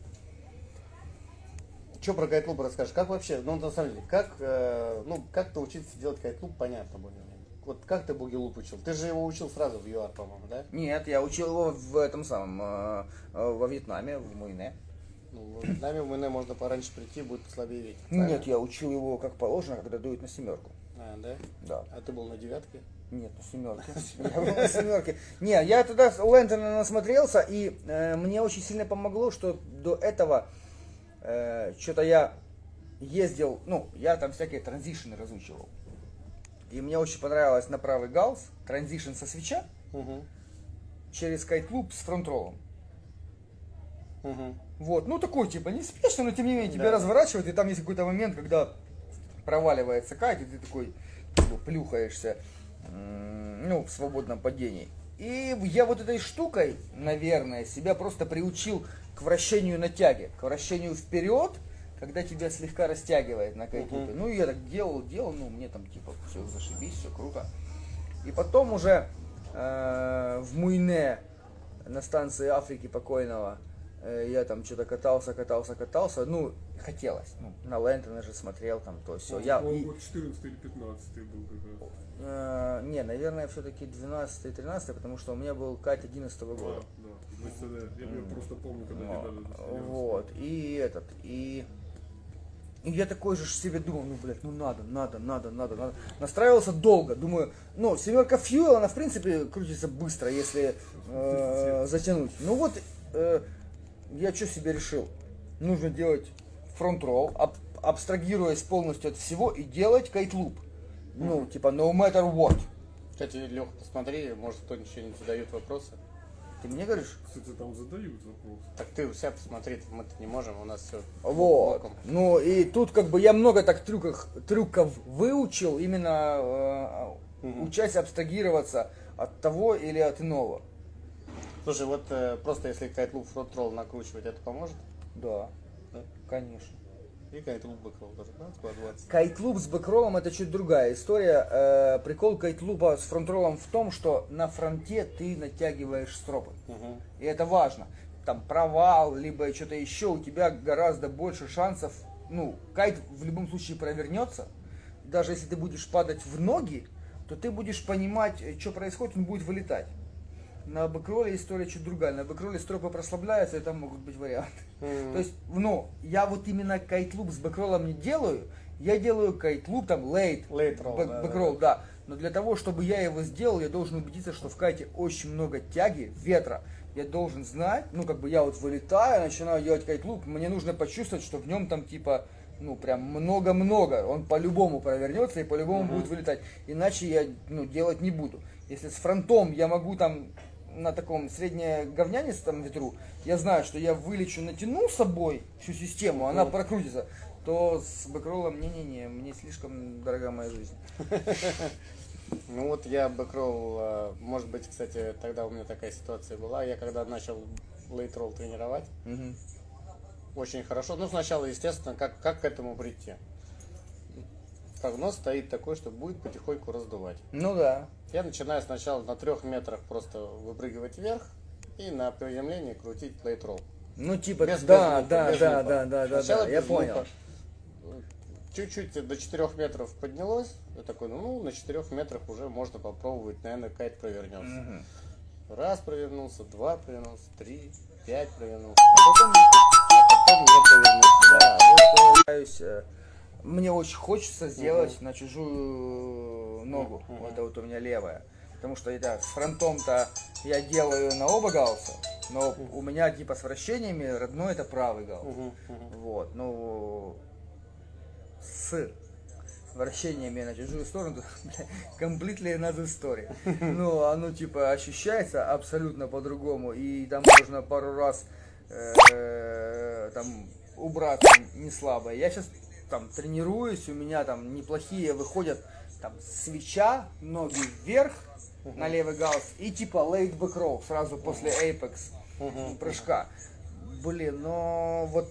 Что про кайтлуп расскажешь? Как вообще, ну на самом деле, как, э, ну, как ты учиться делать кайтлуп, понятно более-менее. Вот как ты бугилуп учил? Ты же его учил сразу в ЮАР, по-моему, да? Нет, я учил его в этом самом, э, э, во Вьетнаме, в Муйне. Ну, в Вьетнаме в МН можно пораньше прийти, будет послабее ветер. Нет, я учил его как положено, когда дует на семерку. А, да? Да. А ты был на девятке? Нет, на семерке. Я был на семерке. Не, я тогда с Лэнтона насмотрелся, и э, мне очень сильно помогло, что до этого что-то я ездил, ну, я там всякие транзишны разучивал. И мне очень понравилось на правый галс, транзишн со свеча Угу. через кайтлуп с фронт-роллом. Угу. Вот, ну такой типа неспешно, но тем не менее тебя Да. разворачивает, и там есть какой-то момент, когда проваливается кайт, и ты такой ну, плюхаешься, ну, в свободном падении. И я вот этой штукой, наверное, себя просто приучил к вращению на тяге, к вращению вперед, когда тебя слегка растягивает на кайтупе. Ну, и я так делал, делал, ну, мне там типа все зашибись, все круто. И потом уже э, в Муйне на станции Африки покойного я там что-то катался, катался, катался. Ну, хотелось. Ну, на Лэнтона же смотрел там то все. Я, Он год 14 или 15 был как раз. э, не, наверное, все-таки 12 13 потому что у меня был кайт 11 года. Да, да. Тогда я, я просто помню, когда Ну, ребята вот, и этот, и... И я такой же себе думал, ну, блядь, ну надо, надо, надо, надо, надо. Настраивался долго, думаю, ну, семерка Fuel, она, в принципе, крутится быстро, если э, затянуть. Ну вот, э, я что себе решил? Нужно делать фронт-ролл, аб- абстрагируясь полностью от всего и делать кайтлуп. Ну, типа, no matter what. Кстати, Лех, посмотри, может кто-нибудь еще-нибудь задает вопросы. Ты мне говоришь? Кстати, там задают вопрос. Так ты у себя посмотри, мы-то не можем, у нас все Вот. Ну и тут как бы я много так трюков, трюков выучил, именно э, Мгм. учась абстрагироваться от того или от иного. Слушай, вот э, просто если kiteloop front roll накручивать, это поможет? Да, Да? конечно. И kiteloop back roll тоже, да, по 20. Kiteloop с бэкроллом это чуть другая история. Э, прикол кайтлупа с фронт-роллом в том, что на фронте ты натягиваешь стропы. Мгм. И это важно. Там провал, либо что-то еще, у тебя гораздо больше шансов. Ну, кайт в любом случае провернется. Даже если ты будешь падать в ноги, то ты будешь понимать, что происходит, он будет вылетать. На бэкроле история чуть другая. На бэкроле стропы прослабляются, и там могут быть варианты. Мгм. То есть, ну, я вот именно kiteloop с бэкроллом не делаю. Я делаю kiteloop, там, late, Late roll, back- да. Но для того, чтобы я его сделал, я должен убедиться, что в кайте очень много тяги, ветра. Я должен знать, ну, как бы я вот вылетаю, начинаю делать кайтлуп, мне нужно почувствовать, что в нем там, типа, ну, прям много-много. Он по-любому провернется и по-любому будет вылетать. Иначе я, ну, делать не буду. Если с фронтом я могу там на таком среднеговнянистом ветру, я знаю, что я вылечу, натяну с собой всю систему, она Мгм. прокрутится, то с бэкроллом не-не-не, мне слишком дорога моя жизнь. Ну вот я бэкролл, э, может быть, кстати, тогда у меня такая ситуация была. Я когда начал лейт-ролл тренировать, Мгм. очень хорошо. Ну, сначала, естественно, как, как к этому прийти? Прогноз стоит такой, что будет потихоньку раздувать. Ну да. Я начинаю сначала на трех метрах просто выпрыгивать вверх и на приземлении крутить лейт-ролл. Ну типа, Без- да, без да, без да, да, да, да, Сначала да, я понял. Чуть-чуть до 4 метров поднялось. Я такой, ну, на 4 метрах уже можно попробовать, наверное, кайт провернется. Мгм. Раз провернулся, два провернулся, три, пять провернулся. А потом А потом не провернулся. Да, вот, э, мне очень хочется сделать на чужую ногу. Мгм. Вот это вот у меня левая. Потому что это с фронтом-то я делаю на оба галса, но у меня типа с вращениями родной это правый галс. мгм, мгм. Вот, ну с вращениями на чужую сторону, completely another story. Ну, оно типа ощущается абсолютно по-другому, и там можно пару раз э, там убраться не слабо. Я сейчас там тренируюсь, у меня там неплохие выходят там свеча, ноги вверх на левый галс и типа back row сразу после apex Мгм. прыжка. Блин, но вот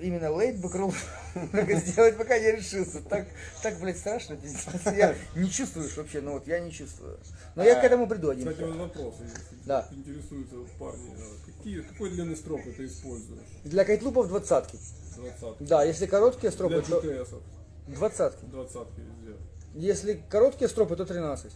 именно лейтбэк ролл сделать, пока не решился. Так, так, блядь, страшно, пиздец. Я не чувствуешь вообще, ну вот я не чувствую. Но я к этому приду один. Кстати, вопрос, Да. интересуются парни. а Какие, какой длины строп ты используешь? Для кайтлупов двадцатки. 20 Да, если короткие Для стропы, то GTS. двадцатки. 20 везде. Если короткие стропы, то 13.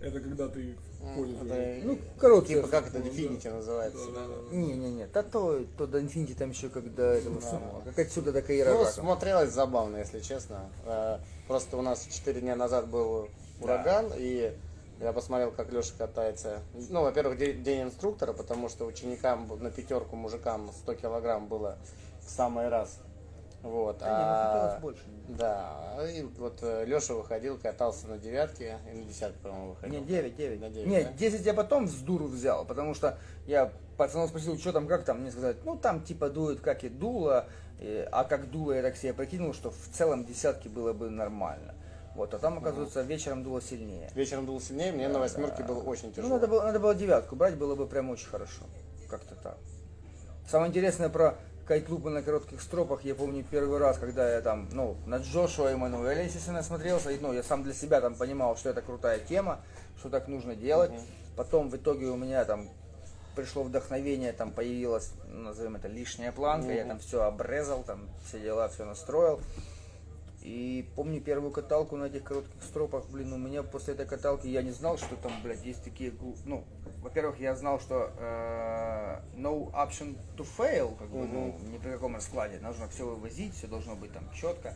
Это когда ты. Это, Ну, короткие. типа как это Infinity называется. Да, да, да. Не-не-не, да то, то до Infinity там еще как до этого самого, как отсюда до Ну, Каира. смотрелось забавно, если честно. Э, Просто у нас 4 дня назад был ураган, и я посмотрел, как Леша катается. Ну, во-первых, де- день инструктора, потому что ученикам на пятерку мужикам 100 килограмм было в самый раз. Вот. Да не, ну, а- хотелось больше. Да, и вот Леша выходил, катался на девятке и на десятке, по-моему, выходил. Не, 9, 9. На девять, Не, да? 10 я потом с дуру взял, потому что я пацанов спросил, что там, как там, мне сказать, ну там типа дует как и дуло, и- а как дуло я так себе прикинул, что в целом десятки было бы нормально. Вот, а там, оказывается, вечером дуло сильнее. Вечером был сильнее, мне на восьмерке было очень Ну, тяжело. надо было, надо было девятку брать, было бы прям очень хорошо. Как-то так. Самое интересное про кайтлупы на коротких стропах, я помню первый раз, когда я там, ну, на Джошуа Эммануэля, естественно, смотрелся, и, ну, я сам для себя там понимал, что это крутая тема, что так нужно делать. Потом в итоге у меня там пришло вдохновение, там появилась, назовем это, лишняя планка, я там все обрезал, там все дела, все настроил. И помню первую каталку на этих коротких стропах, блин, у меня после этой каталки я не знал, что там, блядь, есть такие, ну, во-первых, я знал, что э, no option to fail, как бы, ну, ни при каком раскладе, нужно все вывозить, все должно быть там четко.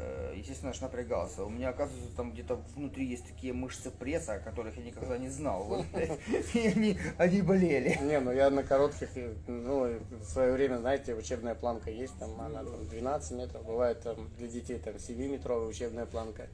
Э, естественно, аж напрягался. У меня, оказывается, там где-то внутри есть такие мышцы пресса, о которых я никогда не знал. Вот, и они, они болели. Не, ну я на коротких, ну, в свое время, знаете, учебная планка есть, там она там 12 метров, бывает там для детей там 7-метровая учебная планка.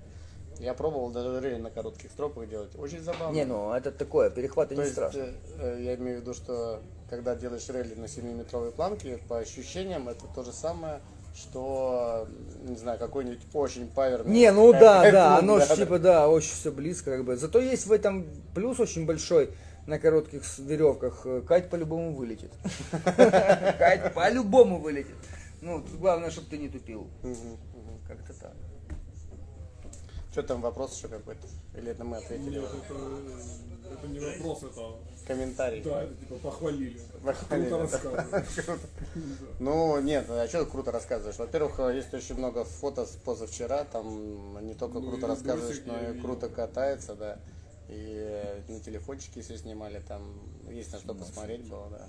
Я пробовал даже на коротких стропах делать, очень забавно. Не, ну это такое, перехваты То не есть, страшно. э, э, я имею в виду, что когда делаешь релли на 7-метровой планке, по ощущениям это то же самое, что, не знаю, какой-нибудь очень паверный. Не, ну да, да, оно ж да, типа, да, очень все близко, как бы. Зато есть в этом плюс очень большой на коротких веревках. Э, Кать по-любому вылетит. Кать по-любому вылетит. Ну, главное, чтобы ты не тупил. Как-то так. Что там вопрос еще какой-то? Или это мы ответили? Это не вопрос, это... Комментарий. Да, это типа похвалили. Похвалили, Круто рассказываешь. Ну, нет, а что ты круто рассказываешь? Во-первых, есть очень много фото с позавчера, там не только Ну, круто рассказываешь, но и круто катается, да. И на телефончике все снимали, там есть на что посмотреть было, да.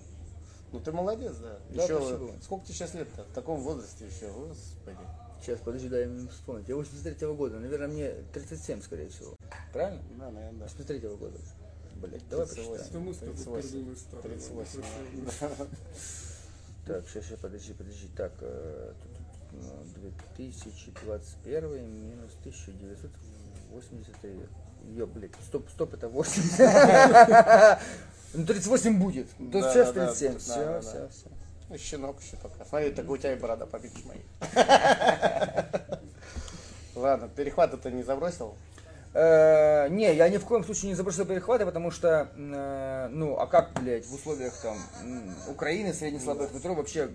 Ну ты молодец, да. Да, Еще, спасибо. сколько тебе сейчас лет-то? В таком возрасте еще, господи. Сейчас, подожди, дай мне вспомнить. Я 83 года, наверное, мне 37, скорее всего. Правильно? Да, наверное, да. 83 года. Блять, давай 38. посчитаем. Это мы с тобой 38. пердуны старые. 38, Красиво. Так, сейчас, сейчас, подожди, подожди. Так, э, тут, ну, 2021 минус 1983. Ё, блядь, стоп, стоп, это 80. Ну, 38 будет. То Да, сейчас да, да, 37. да, Все, все, все. Ну, щенок еще пока. Смотри, так у тебя и борода победишь моей. Ладно, перехват ты не забросил? Э, Не, я ни в коем случае не забросил перехваты, потому что, э, ну, а как, блядь, в условиях там Украины, среднеслабых метро вообще...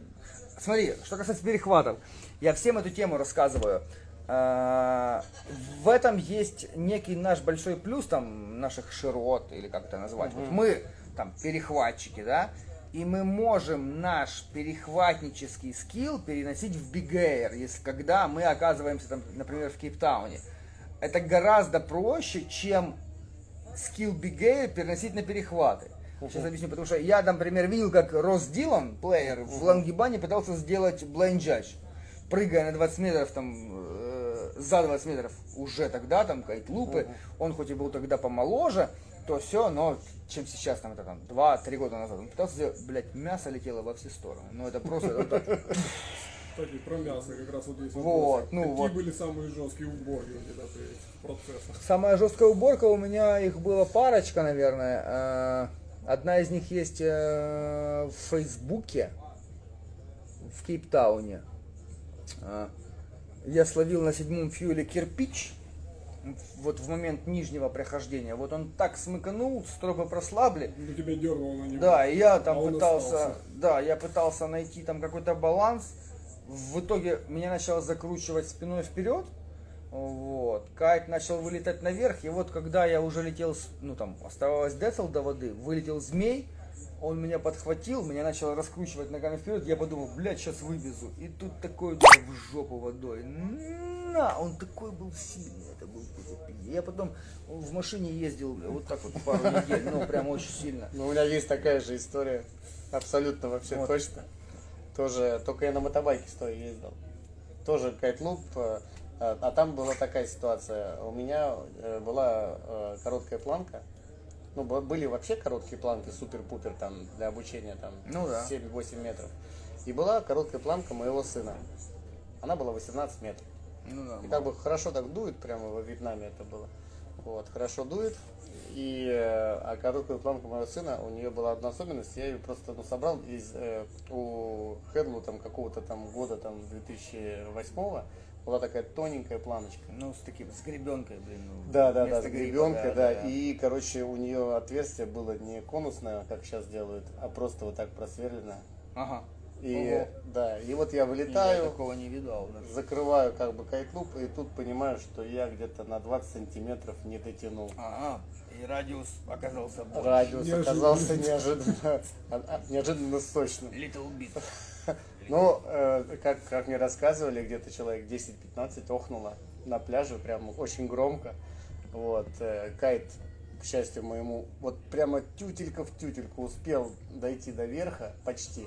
Смотри, что касается перехватов, я всем эту тему рассказываю. Э, В этом есть некий наш большой плюс, там, наших широт, или как это назвать. Вот мы, там, перехватчики, да, и мы можем наш перехватнический скилл переносить в Big Air, если, когда мы оказываемся, там, например, в Кейптауне это гораздо проще, чем скилл Air переносить на перехваты. Сейчас объясню, потому что я, например, видел, как Рос Дилан, плеер, в Лангибане пытался сделать judge, прыгая на 20 метров, там, э, за 20 метров уже тогда, там, кайт-лупы, он хоть и был тогда помоложе, то все, но чем сейчас, там, это там, 2-3 года назад, он пытался сделать, блядь, мясо летело во все стороны. Ну, это просто, Кстати, про мясо как раз вот есть Вот, ну Какие вот. были самые жесткие уборки у тебя этих процессах? Самая жесткая уборка у меня их было парочка, наверное. Э, Одна из них есть э, в Фейсбуке в Кейптауне. Э, Я словил на седьмом фьюле кирпич. Вот в момент нижнего прохождения. Вот он так смыканул, стропы прослабли. Ну, тебя дернуло на него. Да, и я там А пытался, остался. да, я пытался найти там какой-то баланс, в итоге меня начало закручивать спиной вперед. Вот. Кайт начал вылетать наверх, и вот когда я уже летел, ну там оставалось децл до воды, вылетел змей, он меня подхватил, меня начало раскручивать ногами вперед, я подумал, блядь, сейчас вывезу. И тут такой удар в жопу водой. На, он такой был сильный, это был. Я потом в машине ездил, вот так вот пару недель, ну прям очень сильно. Ну, у меня есть такая же история. Абсолютно вообще Вот. точно. Тоже, только я на мотобайке стоя ездил. Тоже кайтлуп. э, А а там была такая ситуация. У меня э, была э, короткая планка. Ну, были вообще короткие планки, супер-пупер, там, для обучения, там, Ну да. 7-8 метров. И была короткая планка моего сына. Она была 18 метров. Ну да. И как бы хорошо так дует, прямо во Вьетнаме это было. Вот, хорошо дует. И э, а короткую планку моего сына, у нее была одна особенность, я ее просто ну, собрал из э, у Хедлу там какого-то там года там 2008 была такая тоненькая планочка. Ну, с таким, с гребенкой, блин. ну, Да, да, да, с гребенкой, да, И, короче, у нее отверстие было не конусное, как сейчас делают, а просто вот так просверлено. Ага. И Ого. да, и вот я Я вылетаю, такого не видал даже. закрываю как бы кайтлуп, и тут понимаю, что я где-то на 20 сантиметров не дотянул. Ага. И радиус оказался больше. Радиус Неожиданно. оказался неожиданно, а- а- неожиданно сочным. Little bit. Ну, э, как, как мне рассказывали, где-то человек 10-15 охнуло на пляже, прям очень громко. Вот, э, кайт, к счастью моему, вот прямо тютелька в тютельку успел дойти до верха почти.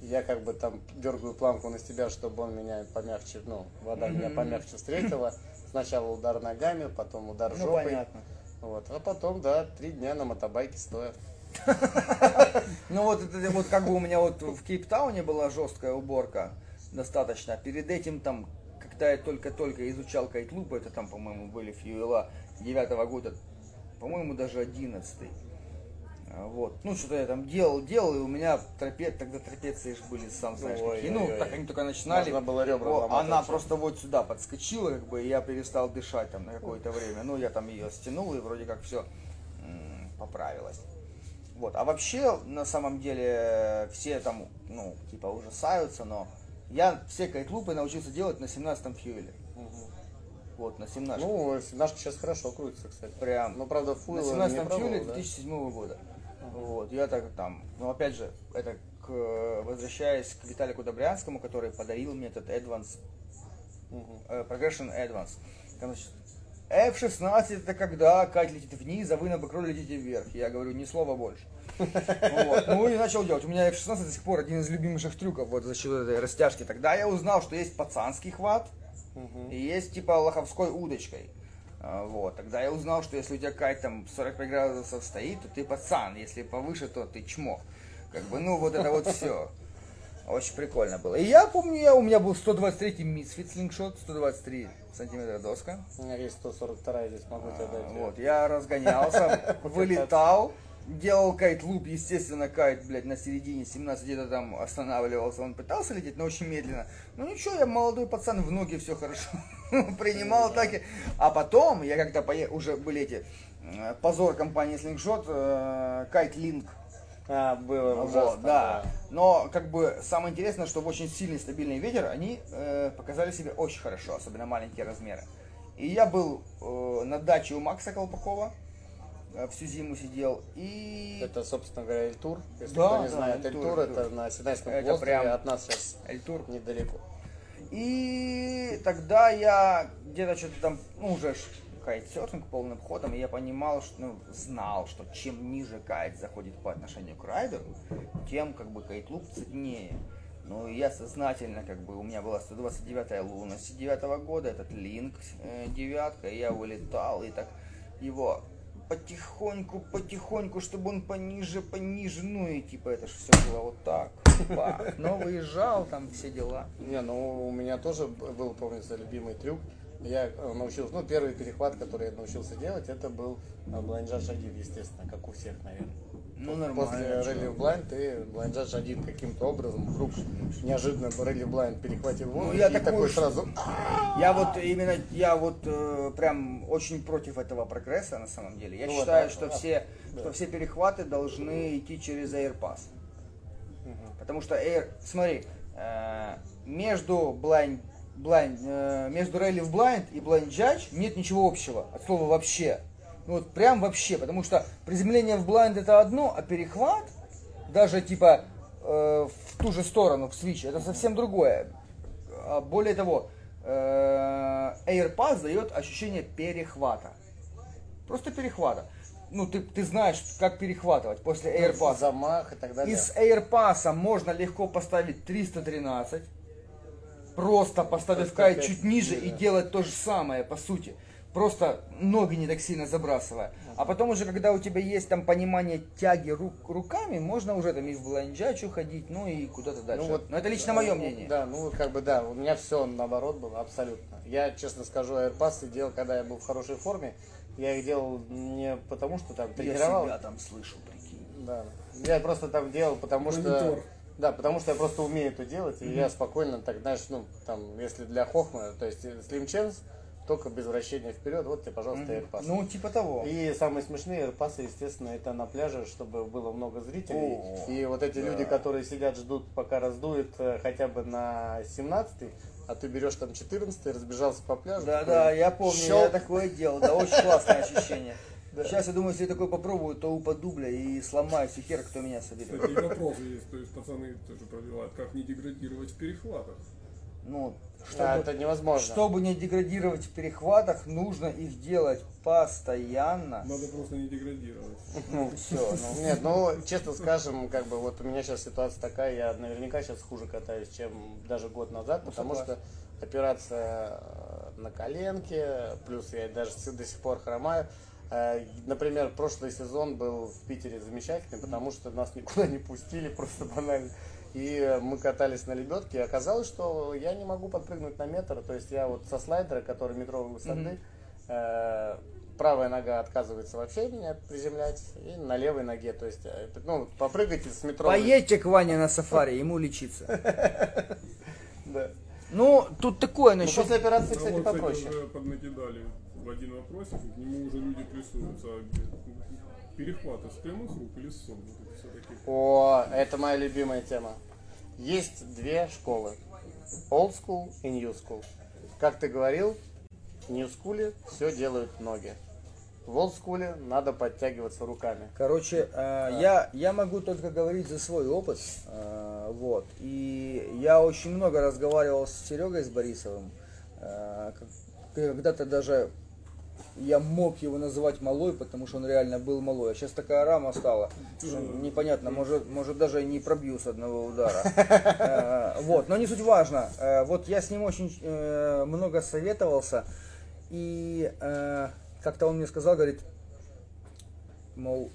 Я как бы там дергаю планку на себя, чтобы он меня помягче, ну, вода меня помягче встретила. Сначала удар ногами, потом удар Ну, жопой. понятно. Вот, а потом, да, три дня на мотобайке стоя. Ну вот это вот как бы у меня вот в Кейптауне была жесткая уборка достаточно. Перед этим там, когда я только-только изучал кайтлуп, это там, по-моему, были фьюэла девятого года, по-моему, даже одиннадцатый. А, Вот. Ну, что-то я там делал, делал, и у меня трапе... тогда трапеции ж были, сам знаешь, Ой, какие. Ну, ой, ой. так они только начинали. Можно было ребра О, ломать Она вообще. просто вот сюда подскочила, как бы, и я перестал дышать там на какое-то время. Ну, я там ее стянул, и вроде как все поправилось. Вот. А вообще, на самом деле, все там, ну, типа, ужасаются, но я все кайтлупы научился делать на 17-м фьюэле. Вот, на 17 Ну, наши сейчас хорошо крутится, кстати. Прям. Ну, правда, на 17 не пробовал, фьюле да? 2007 года. Вот, я так там, ну опять же, это к, возвращаясь к Виталику Добрянскому, который подарил мне этот Advance, э, Progression Advance. Там, значит, F-16 это когда Кать летит вниз, а вы на бэкроле летите вверх. Я говорю, ни слова больше. Вот. Ну и начал делать. У меня F-16 до сих пор один из любимейших трюков вот за счет этой растяжки. Тогда я узнал, что есть пацанский хват, и есть типа лоховской удочкой. А, Вот. Тогда я узнал, что если у тебя кайт там 45 градусов стоит, то ты пацан. Если повыше, то ты чмо. Как бы, ну вот это вот все. Очень прикольно было. И я помню, я, у меня был 123 Misfit слингшот, 123 сантиметра доска. У меня есть 142 здесь, могу тебе дать. А, Вот, я разгонялся, вылетал, делал кайт-луп, естественно, кайт, блядь, на середине 17 где-то там останавливался, он пытался лететь, но очень медленно. Ну ничего, я молодой пацан, в ноги все хорошо принимал атаки. А потом, я когда пое- уже были эти, э, позор компании Slingshot, э, кайт Link, А, было вот, ужасно. да. Но как бы самое интересное, что в очень сильный стабильный ветер они э, показали себя очень хорошо, особенно маленькие размеры. И я был э, на даче у Макса Колпакова, э, всю зиму сидел, и Это, собственно говоря, Эльтур. Если Да, кто не да, знает, Эльтур, Эльтур, Эльтур. это на Синайском Это полуострове, прям- от нас сейчас Эльтур. недалеко. И тогда я где-то что-то там, ну уже кайтсерфинг полным ходом, и я понимал, что, ну, знал, что чем ниже кайт заходит по отношению к райдеру, тем как бы кайтлуп цветнее. Ну, я сознательно, как бы, у меня была 129-я луна с 9 года, этот линк э, девятка, и я вылетал, и так его потихоньку, потихоньку, чтобы он пониже, пониже, ну и типа это же все было вот так. Бах. Но выезжал, там все дела. Не, ну у меня тоже был, помнится, любимый трюк. Я э, научился, ну первый перехват, который я научился делать, это был блайнджадж 1, естественно, как у всех, наверное. Ну, После нормально. релли в блайнд ты блайнджадж 1 каким-то образом вдруг неожиданно релли в блайнд перехватил воздух Ну, я и такой такой сразу Я вот именно, я вот э, прям очень против этого прогресса на самом деле. Я Ну, считаю, вот, что а, все, да. что все перехваты должны идти через AirPass. Потому что Air, смотри, э, между blind, blind, э, между rally в blind и blind judge нет ничего общего, от слова вообще. Ну вот прям вообще, потому что приземление в blind это одно, а перехват, даже типа э, в ту же сторону, в свич, это совсем другое. А более того, э, AirPods дает ощущение перехвата. Просто перехвата. Ну, ты, ты знаешь, как перехватывать после AirPods. Замах и так далее. Из AirPass можно легко поставить 313. Просто поставив кайт чуть ниже и делать то же самое, по сути. Просто ноги не так сильно забрасывая. А потом уже, когда у тебя есть там понимание тяги рук, руками, можно уже там и в бланджачу ходить, ну и куда-то дальше. вот, Но это лично мое мнение. Да, ну как бы да, у меня все наоборот было абсолютно. Я, честно скажу, AirPods делал, когда я был в хорошей форме. Я их делал не потому, что там тренировал. там слышу, прикинь. Да. Я просто там делал, потому что... Монитор. Да, потому что я просто умею это делать, и я спокойно так, знаешь, ну, там, если для хохма, то есть Slim Chance, только без вращения вперед, вот тебе, пожалуйста, AirPods. Ну, типа того. И самые смешные AirPods, естественно, это на пляже, чтобы было много зрителей. О, и вот эти да. люди, которые сидят, ждут, пока раздует э, хотя бы на 17 а ты берешь там 14 разбежался по пляжу. Да, такой да, я помню, я щелк. такое делал, да, очень классное ощущение. Сейчас я думаю, если я такое попробую, то упаду, бля, и сломаюсь, и хер, кто меня соберет. Кстати, и вопросы есть, то есть пацаны тоже пробивают, как не деградировать в перехватах. Ну, Да, чтобы, это невозможно. чтобы не деградировать в перехватах, нужно их делать постоянно. Надо просто не деградировать. Ну, все, ну. Нет, ну, честно скажем, как бы вот у меня сейчас ситуация такая, я наверняка сейчас хуже катаюсь, чем даже год назад, Ну, потому что операция э, на коленке, плюс я даже до сих пор хромаю. Э, Например, прошлый сезон был в Питере замечательный, потому что нас никуда не пустили, просто банально. И э, мы катались на лебедке, и оказалось, что я не могу подпрыгнуть на метр, то есть я вот со слайдера, который метровой высоты, э, правая нога отказывается вообще меня приземлять, и на левой ноге, то есть, э, ну, попрыгайте с метровой... Поедьте к Ване на сафари, ему лечиться. Да. Ну, тут такое Ну, насчет... после операции, кстати, попроще. поднакидали в один вопросик, к нему уже люди плюсуются. А Перехваты с прямых рук или с согнутых? О, это моя любимая тема. Есть две школы. Old school и New school. Как ты говорил, в New school все делают ноги. В Old school надо подтягиваться руками. Короче, э, я, я могу только говорить за свой опыт. э, вот. И я очень много разговаривал с Серегой, с Борисовым. Э, когда-то даже я мог его называть малой, потому что он реально был малой. А сейчас такая рама стала, непонятно, может, может даже и не пробью с одного удара. Э, Вот, но не суть важно. Э, Вот я с ним очень э, много советовался. И как-то он мне сказал, говорит, мол,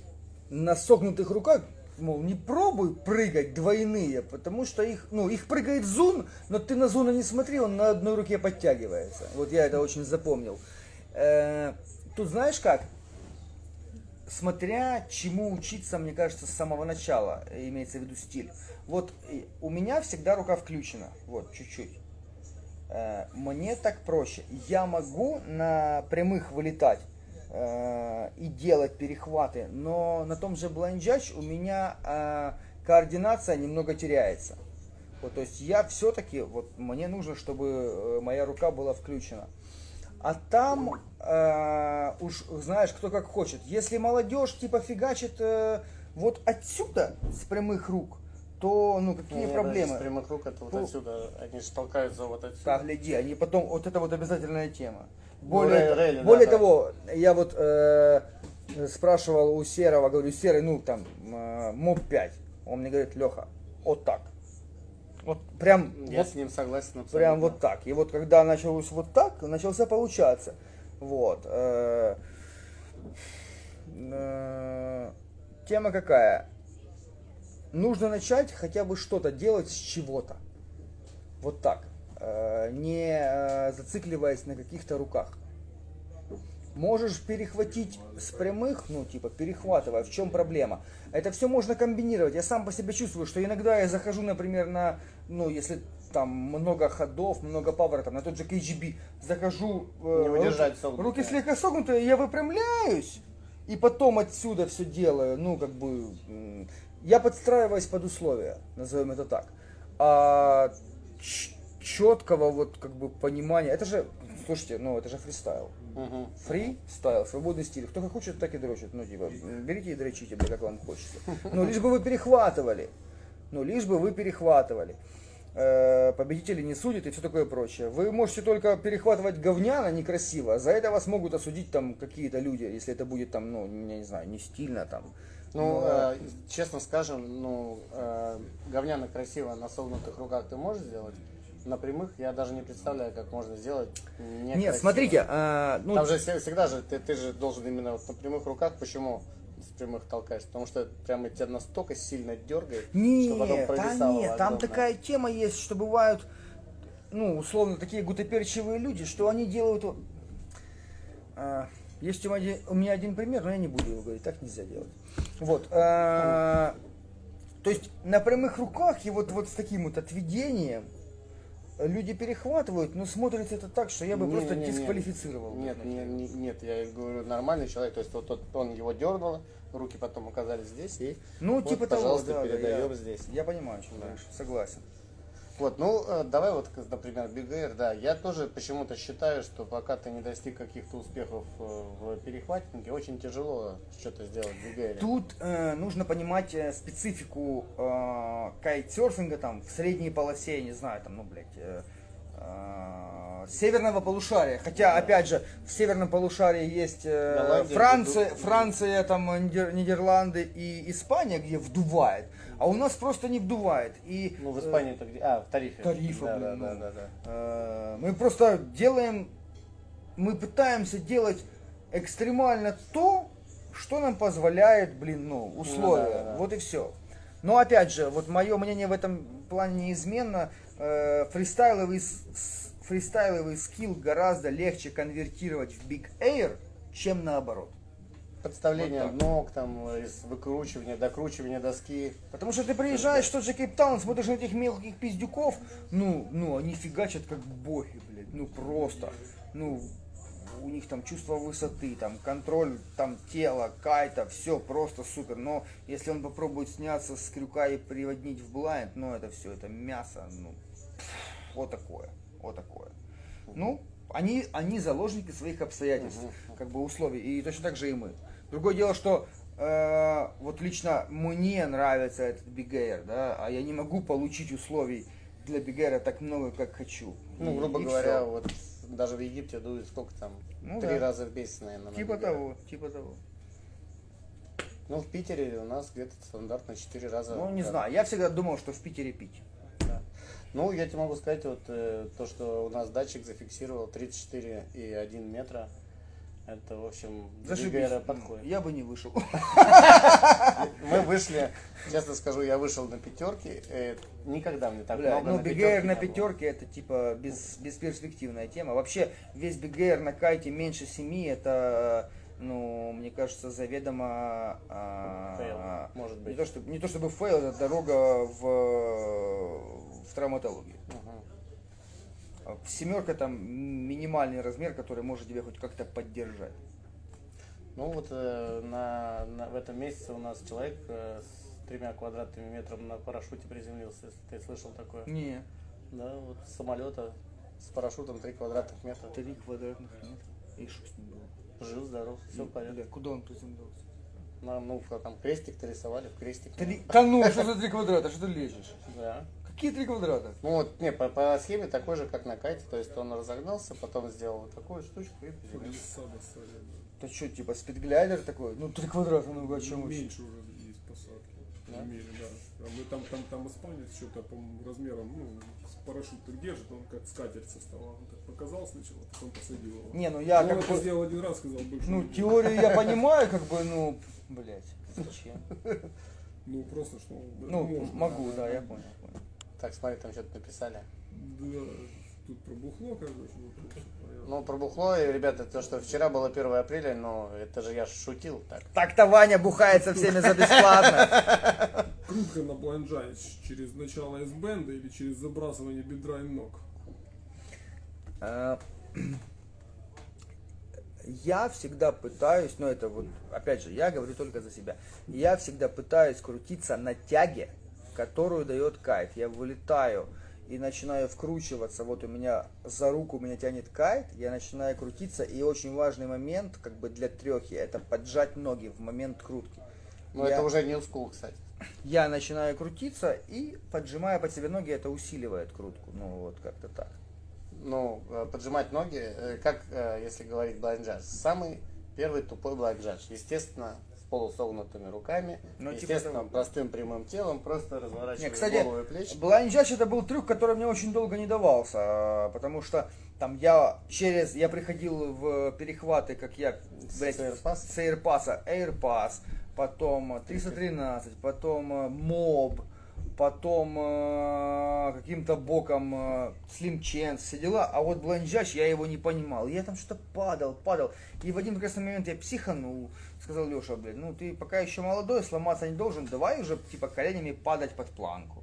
на согнутых руках, мол, не пробуй прыгать двойные, потому что их, ну, их прыгает зун, но ты на зуна не смотри, он на одной руке подтягивается. Вот я это очень запомнил. Э, Тут знаешь как? Смотря чему учиться, мне кажется, с самого начала, э, имеется в виду стиль. Вот э, у меня всегда рука включена, вот, чуть-чуть. Мне так проще. Я могу на прямых вылетать и делать перехваты, но на том же бланджач у меня э, координация немного теряется. Вот, то есть я все-таки, вот мне нужно, чтобы моя рука была включена. А там э, уж знаешь, кто как хочет. Если молодежь типа фигачит э, вот отсюда с прямых рук, то ну какие Не, даже проблемы? С прямых рук это вот Ну, отсюда, они же толкаются вот отсюда. Так, гляди, они потом, вот это вот обязательная тема. Ну, Более, релли, да, более да. того, я вот э, спрашивал у Серого, говорю, Серый, ну там, э, МОП 5. Он мне говорит, Леха, вот так. Вот прям, Я вот, с ним согласен абсолютно. прям вот так. И вот когда началось вот так, начался получаться. Вот. э, э, Тема какая? Нужно начать хотя бы что-то делать с чего-то. Вот так. Э, Не зацикливаясь на каких-то руках. Можешь перехватить с прямых, ну, типа, перехватывая. В чем проблема? Это все можно комбинировать. Я сам по себе чувствую, что иногда я захожу, например, на, ну, если там много ходов, много поворотов, на тот же KGB, захожу, э, Не удержать руки, руки слегка согнутые, я выпрямляюсь, и потом отсюда все делаю, ну, как бы, я подстраиваюсь под условия, назовем это так. А четкого вот как бы понимания. Это же, слушайте, ну это же фристайл. Мгм. Фри-стайл, свободный стиль. Кто как хочет, так и дрочит. Ну, типа, берите и дрочите, бля, как вам хочется. Ну, лишь бы вы перехватывали. Ну, лишь бы вы перехватывали. Э, Победители не судят и все такое прочее. Вы можете только перехватывать говняно некрасиво. За это вас могут осудить там какие-то люди, если это будет там, ну, я не знаю, не стильно там. Ну, Но- э, честно скажем, ну, э, говняно красиво на согнутых руках ты можешь сделать? На прямых я даже не представляю, как можно сделать. Нет, некрасиво. смотрите, а, ну, Там же все- всегда же ты, ты же должен именно вот на прямых руках. Почему с прямых толкаешь? Потому что прямо тебя настолько сильно дергает, Не, что потом да нет, там огромное. такая тема есть, что бывают, ну, условно, такие гутоперчивые люди, что они делают... а, есть у меня, один, у меня один пример, но я не буду его говорить, так нельзя делать. Вот. а, то есть на прямых руках и вот, вот с таким вот отведением люди перехватывают, но смотрится это так, что я бы Не, просто не, дисквалифицировал. Нет, не- не- нет, я говорю, нормальный человек. То есть вот тот- он его дернул, руки потом оказались здесь, и Ну, вот, типа пожалуйста, того, да, да, передаем я, здесь. я понимаю, что говоришь, согласен. Вот, ну, э, давай вот, например, Air, да, я тоже почему-то считаю, что пока ты не достиг каких-то успехов э, в перехватнике, очень тяжело что-то сделать в Air. Тут э, нужно понимать э, специфику э, кайтсерфинга там в средней полосе, я не знаю, там, ну, блядь, э, э, северного полушария. Хотя, опять же, в северном полушарии есть э, Франция, Франция, там, Нидер- Нидерланды и Испания, где вдувает, а у нас просто не вдувает. И, Ну, в э, Испании это где? А, в тарифе. тарифа, да, блин, да, ну. да, да, да. Э, Мы просто делаем, мы пытаемся делать экстремально то, что нам позволяет, блин, ну, условия. да, да, да. Вот и все. Но опять же, вот мое мнение в этом плане неизменно. Э, фристайловый, фристайловый скилл гораздо легче конвертировать в Big Air, чем наоборот. Подставление Вот так. ног, там, из выкручивания, докручивания доски. Потому что ты приезжаешь в тот же Кейптаун, смотришь на этих мелких пиздюков, ну, ну, они фигачат как боги, блядь, ну просто, ну, у них там чувство высоты, там контроль там тела, кайта, все просто супер. Но если он попробует сняться с крюка и приводнить в блайнд, ну это все, это мясо, ну, пф, вот такое, вот такое. Ну, они, они заложники своих обстоятельств, как бы условий, и точно так же и мы. Другое дело, что э, вот лично мне нравится этот Big Air, да, а я не могу получить условий для Big Air так много, как хочу. Ну, грубо и говоря, всё. вот даже в Египте дует сколько там? Ну Три да. раза в месяц, наверное. на Типа Big Air. того, типа того. Ну, в Питере у нас где-то стандартно 4 раза. Ну, не Да. знаю, я всегда думал, что в Питере пить. Да. Ну, я тебе могу сказать, вот э, то, что у нас датчик зафиксировал 34,1 метра. Это, в общем, Зашибись. Подходит. Я бы не вышел. Мы вышли, честно скажу, я вышел на пятерке. э, никогда мне так Бля, много ну, на пятерке на пятерке это типа без, бесперспективная тема. Вообще, весь Air на кайте меньше 7 это, ну, мне кажется, заведомо... а, Fail, может быть. Не то, чтобы, не то чтобы fail, это дорога в, в травматологию. Мгм. А Семерка там минимальный размер, который может тебя хоть как-то поддержать. Ну вот э, на, на- в этом месяце у нас человек э, с тремя квадратными метрами на парашюте приземлился, если ты слышал такое. Не, Да, вот с самолета с парашютом 3 квадратных метра. три квадратных метра. И что с ним было? Жив, здоров, все в порядке. Куда он приземлился? На, ну, в- там крестик-то рисовали, в крестик. Три... Да ну, что за три квадрата? Что ты лезешь? Да. Какие три квадрата? Ну вот, не, по, по схеме такой же, как на кайте, то есть он разогнался, потом сделал вот такую штучку и приземлился. Это что, типа спидглайдер такой? Ну, три квадрата, ну, о чем вообще? Меньше уже есть посадки. Да? Мире, да. А мы там, там, там испанец что-то, по-моему, размером, ну, с парашют так держит, он как скатерть составал. Он так показал сначала, потом посадил его. Не, ну я Ну, как он это бы... сделал один раз, сказал больше. Ну, теорию я понимаю, как бы, ну, блять, зачем? Ну, просто что... Ну, могу, да, я понял. Так, смотри, там что-то написали. Да, тут про бухло, короче. Ну, про бухло, и, ребята, то, что вчера было 1 апреля, но это же я шутил так. Так-то Ваня бухает со всеми за бесплатно. Крутка на бланджане ч- через начало S-бенда или через забрасывание бедра и ног? А, Я всегда пытаюсь, но это вот, опять же, я говорю только за себя. Я всегда пытаюсь крутиться на тяге, которую дает кайф. Я вылетаю и начинаю вкручиваться, вот у меня за руку меня тянет кайт, я начинаю крутиться, и очень важный момент, как бы для трехи, это поджать ноги в момент крутки. Я- это уже не скул, кстати. Я начинаю крутиться и поджимая под себе ноги, это усиливает крутку. Ну вот как-то так. Ну, э, поджимать ноги, э, как э, если говорить блайнджадж, самый первый тупой блайнджадж. Естественно, полусогнутыми руками, Ну, типа естественно, того. простым прямым телом, просто разворачивая Не, кстати, голову и плечи. Judge это был трюк, который мне очень долго не давался, а, потому что там я через, я приходил в перехваты, как я, блядь, С Airpass? Airpass, потом 313, потом э, Mob, потом э, каким-то боком э, Slim Chance, все дела, а вот Judge я его не понимал, я там что-то падал, падал, и в один прекрасный момент я психанул, сказал Леша, блядь, ну ты пока еще молодой, сломаться не должен, давай уже типа коленями падать под планку.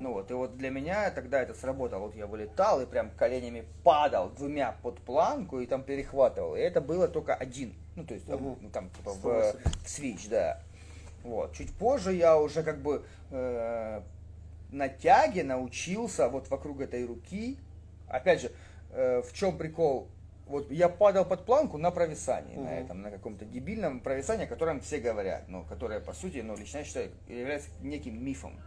Ну вот, и вот для меня тогда это сработало. Вот я вылетал и прям коленями падал двумя под планку и там перехватывал. И это было только один. Ну, то есть, ну, там типа в, в свич, да. Вот. Чуть позже я уже как бы э, на тяге научился вот вокруг этой руки. Опять же, э, в чем прикол? Вот я падал под планку на провисании, на Мгм. этом, на каком-то дебильном провисании, о котором все говорят, ну, которое, по сути, ну, лично я считаю, является неким мифом.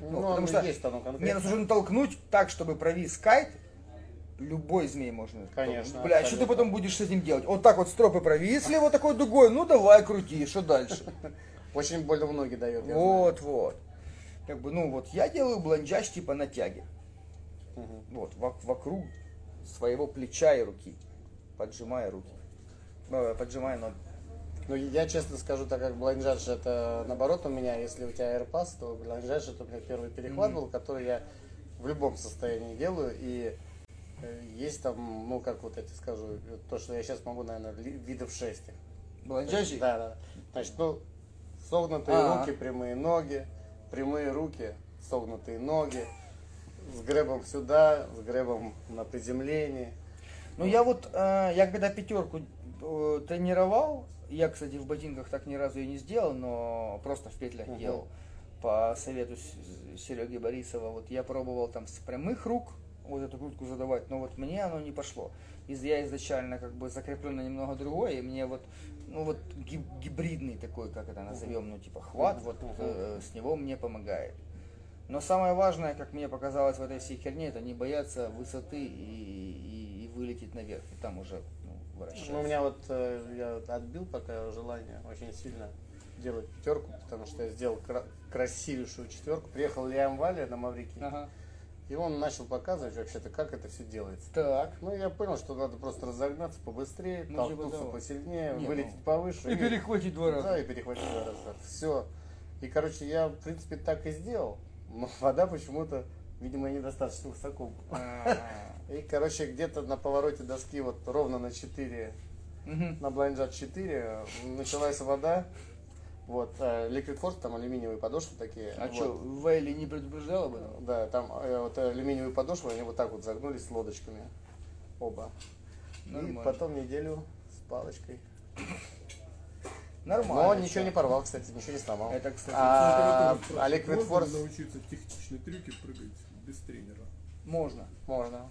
Ну, потому оно что есть оно Мне нужно толкнуть так, чтобы провис кайт, любой змей можно. Конечно, Бля, что ты потом будешь с этим делать? Вот так вот стропы провисли, вот такой дугой, ну давай крути, что дальше? Очень больно в ноги дает. Вот, вот. Как бы, ну вот, я делаю бланджач типа на тяге. Вот, вок- вокруг своего плеча и руки. Поджимая руки. Э, Поджимая ноги. Ну, я честно скажу, так как блайнджадж это наоборот у меня, если у тебя AirPass, то блайнджадж это у меня первый перехват был, который я в любом состоянии делаю. И э, есть там, ну, как вот я тебе скажу, то, что я сейчас могу, наверное, видов 6. Бланджачи? Да, да. Значит, ну, согнутые А. руки, прямые ноги, прямые руки, согнутые ноги, с гребом сюда, с гребом на приземлении. Ну я вот, э, я когда пятерку э, тренировал, я, кстати, в ботинках так ни разу и не сделал, но просто в петлях Мгм. делал. По совету Сереги Борисова, вот я пробовал там с прямых рук вот эту крутку задавать, но вот мне оно не пошло. Из я изначально как бы закреплен на немного другое, и мне вот, ну вот ги- гибридный такой, как это назовем, ну типа хват, вот э, с него мне помогает. Но самое важное, как мне показалось в этой всей херне, это не бояться высоты и вылететь наверх, и там уже ну, вращаться. Ну, у меня вот, э, я отбил пока желание очень сильно делать пятерку, потому что я сделал кра- красивейшую четверку. Приехал Лиам Валя на Маврикий, Ага. и он начал показывать вообще-то, как это все делается. Так. Ну, я понял, что надо просто разогнаться побыстрее, Ну, толкнуться посильнее, Не, вылететь ну, повыше. И перехватить два раза. Да, и перехватить два раза. Все. И, короче, я, в принципе, так и сделал. Но вода почему-то, видимо, недостаточно высоко. И, короче, где-то на повороте доски, вот ровно на 4 мгм. на Blindjat 4 началась вода. Вот, э, Liquid Force, там алюминиевые подошвы такие. А вот. что, Вейли не предупреждал об этом? Да, там э, вот алюминиевые подошвы, они вот так вот загнулись с лодочками. Оба. Нормально. И потом неделю с палочкой. Нормально. Но ничего не порвал, кстати, ничего не сломал. Это, кстати, А, а Liquid Force научиться техничные трюки прыгать без тренера. можно. можно.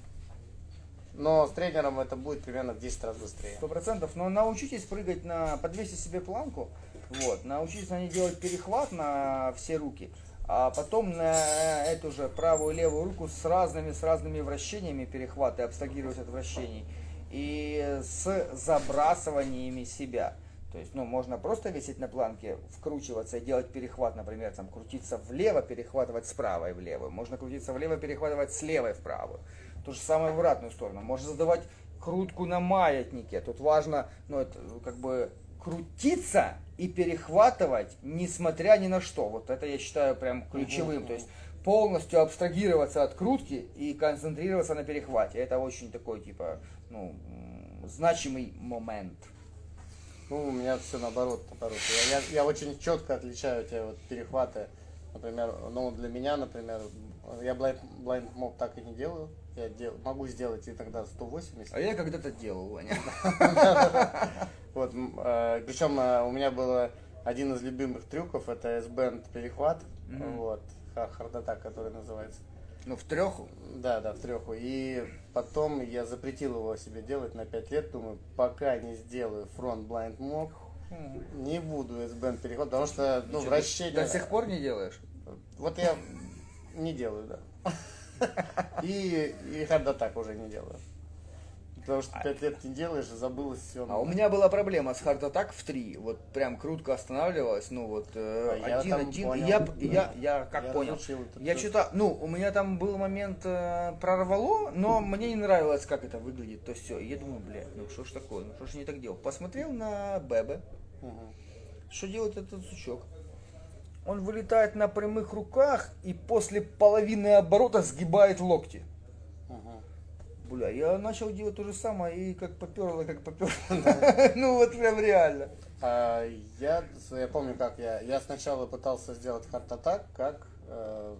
Но с тренером это будет примерно в 10 раз быстрее. Сто процентов. Но научитесь прыгать на... Подвесьте себе планку. Вот. Научитесь на ней делать перехват на все руки. А потом на эту же правую и левую руку с разными, с разными вращениями перехваты, абстрагировать от вращений. И с забрасываниями себя. То есть, ну, можно просто висеть на планке, вкручиваться и делать перехват, например, там, крутиться влево, перехватывать с правой в левую. Можно крутиться влево, перехватывать с левой в правую. То же самое в обратную сторону. Можно задавать крутку на маятнике. Тут важно, ну, это как бы крутиться и перехватывать, несмотря ни на что. Вот это я считаю прям ключевым. То есть полностью абстрагироваться от крутки и концентрироваться на перехвате. Это очень такой, типа, ну, значимый момент. Ну, у меня все наоборот, наоборот. Я, я, я очень четко отличаю эти вот перехваты. Например, ну, для меня, например, я blind, blind mob так и не делаю. Я дел, могу сделать иногда 180. А я когда-то делал, Ваня. Вот, причем у меня было один из любимых трюков, это S-band перехват, вот, хар- хардата, который называется. Ну, в трех. Да, да, в треху. И потом я запретил его себе делать на 5 лет. Думаю, пока не сделаю фронт blind mob, не буду S-band переход, потому что, ну, вращение... До сих пор не делаешь? Вот я не делаю, да. И, и hard attack уже не делаю. Потому что 5 лет не делаешь, забылось все. А у меня была проблема с Hard Attack в 3. Вот прям крутко останавливалась. Ну вот э, А я там один-один. понял. я, я, я как Я понял. Я что-то, ну, у меня там был момент э, прорвало, но мне не нравилось, как это выглядит. То все. Я думаю, бля, ну что ж такое, ну что ж не так делал. Посмотрел на Бебе, Мгм. что делает этот сучок. Он вылетает на прямых руках и после половины оборота сгибает локти. Мгм. Бля, я начал делать то же самое и как поперло, как поперло. Ну вот прям реально. А я, я помню, как я, я сначала пытался сделать attack, как, э,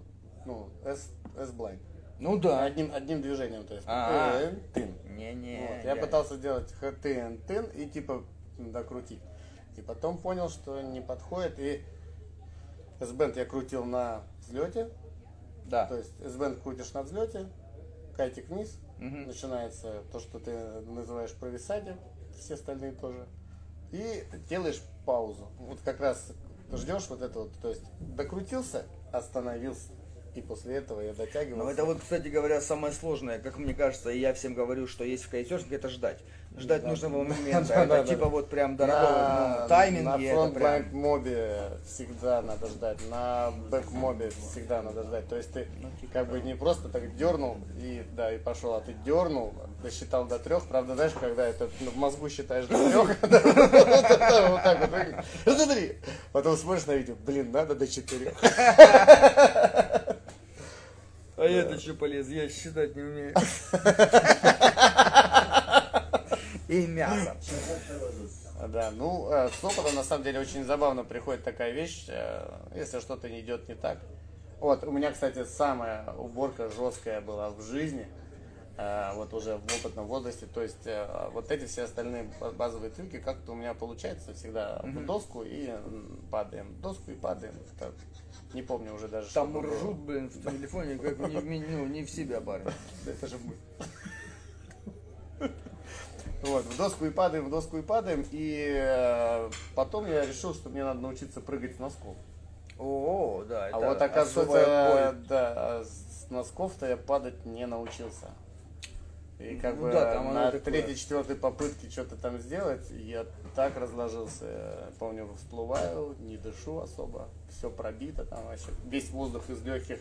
ну, S-blind. Ну да. Одним, одним движением, то есть. А. тын, тын. Не-не. Вот, Я пытался сделать хтн, тын и типа докрутить. И потом понял, что не подходит. И S-band я крутил на взлете. Да. То есть S-band крутишь на взлете, кайтик вниз, Мгм. начинается то, что ты называешь провисанием, все остальные тоже. И делаешь паузу. Вот как раз ждешь вот это вот, то есть докрутился, остановился. И после этого я дотягивал. Ну это вот, кстати говоря, самое сложное, как мне кажется, и я всем говорю, что есть в кайтежнике, это ждать. Ждать Да. нужного момента. Это типа вот прям дорогого на, ну, тайминге. на это фронт мобе всегда надо ждать, на бэк мобе всегда надо ждать. То есть ты Ну, типа как бы не просто так дернул и да и пошел, а ты дернул, досчитал до трех. Правда, знаешь, когда это ну, в мозгу считаешь до трех, вот так вот. Смотри, потом смотришь на видео, блин, надо до четырех. А я-то что полез, я считать не умею. И мясо. Да, ну, э, с опытом на самом деле очень забавно приходит такая вещь, э, если что-то не идет не так. Вот, у меня, кстати, самая уборка жесткая была в жизни, э, вот уже в опытном возрасте. То есть вот эти все остальные ба- базовые трюки как-то у меня получается всегда в доску и падаем, доску и падаем. Так, не помню уже даже. Там что было. ржут, блин, в телефоне, как не, ну, не в себя, парень. Это же мы. Вот, в доску и падаем, в доску и падаем. И э, потом я решил, что мне надо научиться прыгать с носков. О, да, это а вот оказывается, да, с носков-то я падать не научился. И как Ну бы да, там на такое. третьей, четвертой попытке что-то там сделать, я так разложился. Я Помню, всплываю, не дышу особо, все пробито, там вообще весь воздух из легких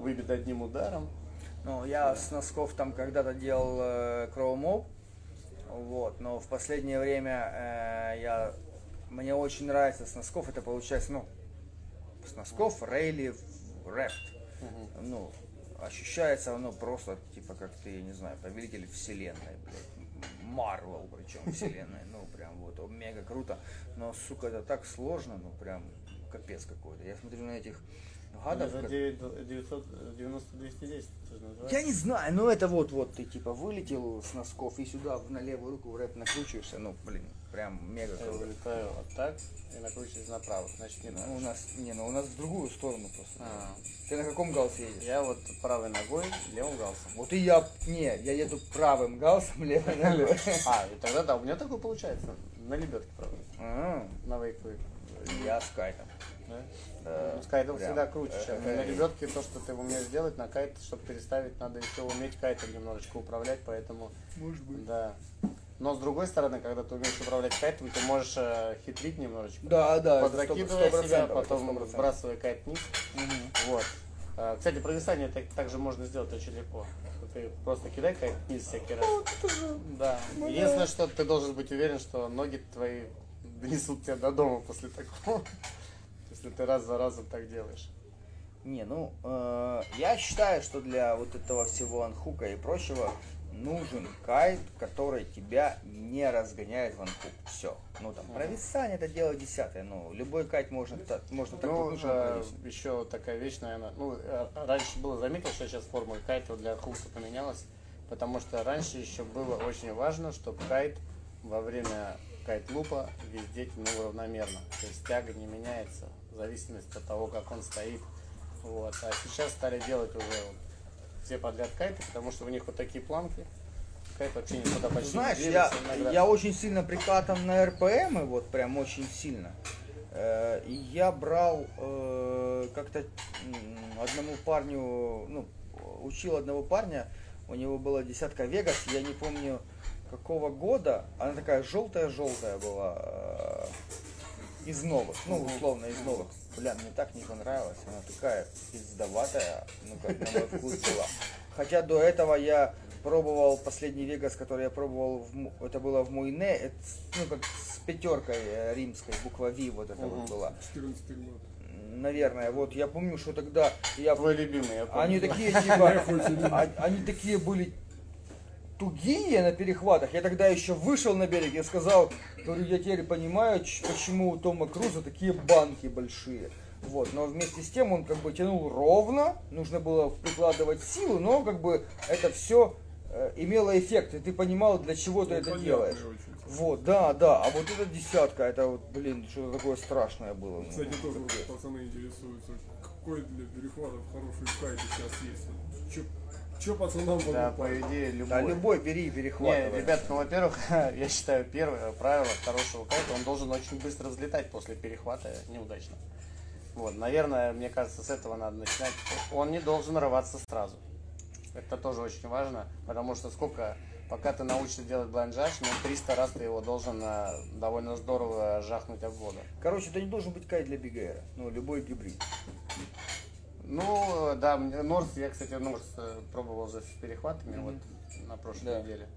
выбит одним ударом. Ну, я с носков там когда-то делал э, кроу-моп, вот, но в последнее время э, я, мне очень нравится с носков, это получается, ну, с носков рейли в рефт. Ну, ощущается оно просто, типа, как ты, я не знаю, повелитель вселенной, блядь, Марвел причем вселенной, ну, прям вот, мега круто, но, сука, это так сложно, ну, прям капец какой-то. Я смотрю на этих гадов, За как- 990 210 это же называется. я не знаю, ну это вот, вот ты типа вылетел с носков и сюда на левую руку в рэп накручиваешься, ну блин, прям мега Я круто. вылетаю вот так и накручиваюсь направо, значит не Ну, у нас, не, ну у нас в другую сторону просто. А. Ты на каком галсе едешь? Я вот правой ногой, левым галсом. Вот и я, не, я еду правым галсом, левой ногой. А, и тогда да, у меня такое получается. На лебедке, правда. А, На вейквей. Я с кайтом. Да? Да, с кайтом прям. всегда круче. чем Э, На лебедке то, что ты умеешь делать, на кайт, чтобы переставить, надо еще уметь кайтом немножечко управлять, поэтому Может быть. да. Но с другой стороны, когда ты умеешь управлять кайтом, ты можешь э, хитрить немножечко. Да, да, это сто- Подзакидывая сто себя, процентов, это потом сто процентов. сбрасывая кайт вниз. Вот. А, Кстати, провисание так, также можно сделать очень легко. Ты просто кидай кайт вниз всякий раз. Да. Ну Единственное, что ты должен быть уверен, что ноги твои донесут тебя до дома после такого. Если ты раз за разом так делаешь. Не, ну, э, я считаю, что для вот этого всего анхука и прочего нужен кайт, который тебя не разгоняет в анхук. Все. Ну, там, провисание это дело десятое. Ну, любой кайт можно, так- можно так Ну, э, еще такая вещь, наверное, ну, э, раньше было заметил, что сейчас формула кайта для хукса поменялась, потому что раньше еще было очень важно, чтобы кайт во время кайт-лупа везде тянул равномерно. То есть тяга не меняется в зависимости от того, как он стоит. Вот. А сейчас стали делать уже вот все подряд кайты, потому что у них вот такие планки. Кайт вообще никуда почти Знаешь, не я, иногда. я очень сильно прикатан на РПМ, и вот прям очень сильно. Э, И я брал э, как-то одному парню, ну, учил одного парня, у него была десятка Вегас, я не помню какого года, она такая желтая-желтая была, э, из новых, ну, условно, из новых. Бля, мне так не понравилось, она такая пиздоватая, ну, как на мой вкус была. Хотя до этого я пробовал последний Вегас, который я пробовал, в, это было в Муйне, это, ну, как с пятеркой э, римской, буква Ви вот это вот была. 14 год. Наверное, вот я помню, что тогда я Твой любимый, я помню. они такие, типа, а- они такие были тугие на перехватах. Я тогда еще вышел на берег и сказал, говорю, я теперь понимаю, почему у Тома Круза такие банки большие. Вот, но вместе с тем он как бы тянул ровно, нужно было прикладывать силу, но как бы это все имело эффект, и ты понимал, для чего ты Ну, это понятно делаешь. очень. Вот, да, да, а вот эта десятка, это вот, блин, что-то такое страшное было. Ну, Кстати, тоже такое. пацаны интересуются, какой для перехватов хороший кайт сейчас есть. Че, че пацанам Да, по идее, любой. Да, любой бери, Не, перехватывай. ребят, ну, во-первых, я считаю, первое правило хорошего кайта, он должен очень быстро взлетать после перехвата неудачно. Вот, наверное, мне кажется, с этого надо начинать. Он не должен рваться сразу. Это тоже очень важно, потому что сколько, пока ты научишься делать блайнджаш, ну, 300 раз ты его должен а, довольно здорово жахнуть об воду. Короче, это не должен быть кайт для бигера, ну, любой гибрид. Ну, да, мне- Норс, я, кстати, Норс э, пробовал за с перехватами вот на прошлой Да. неделе.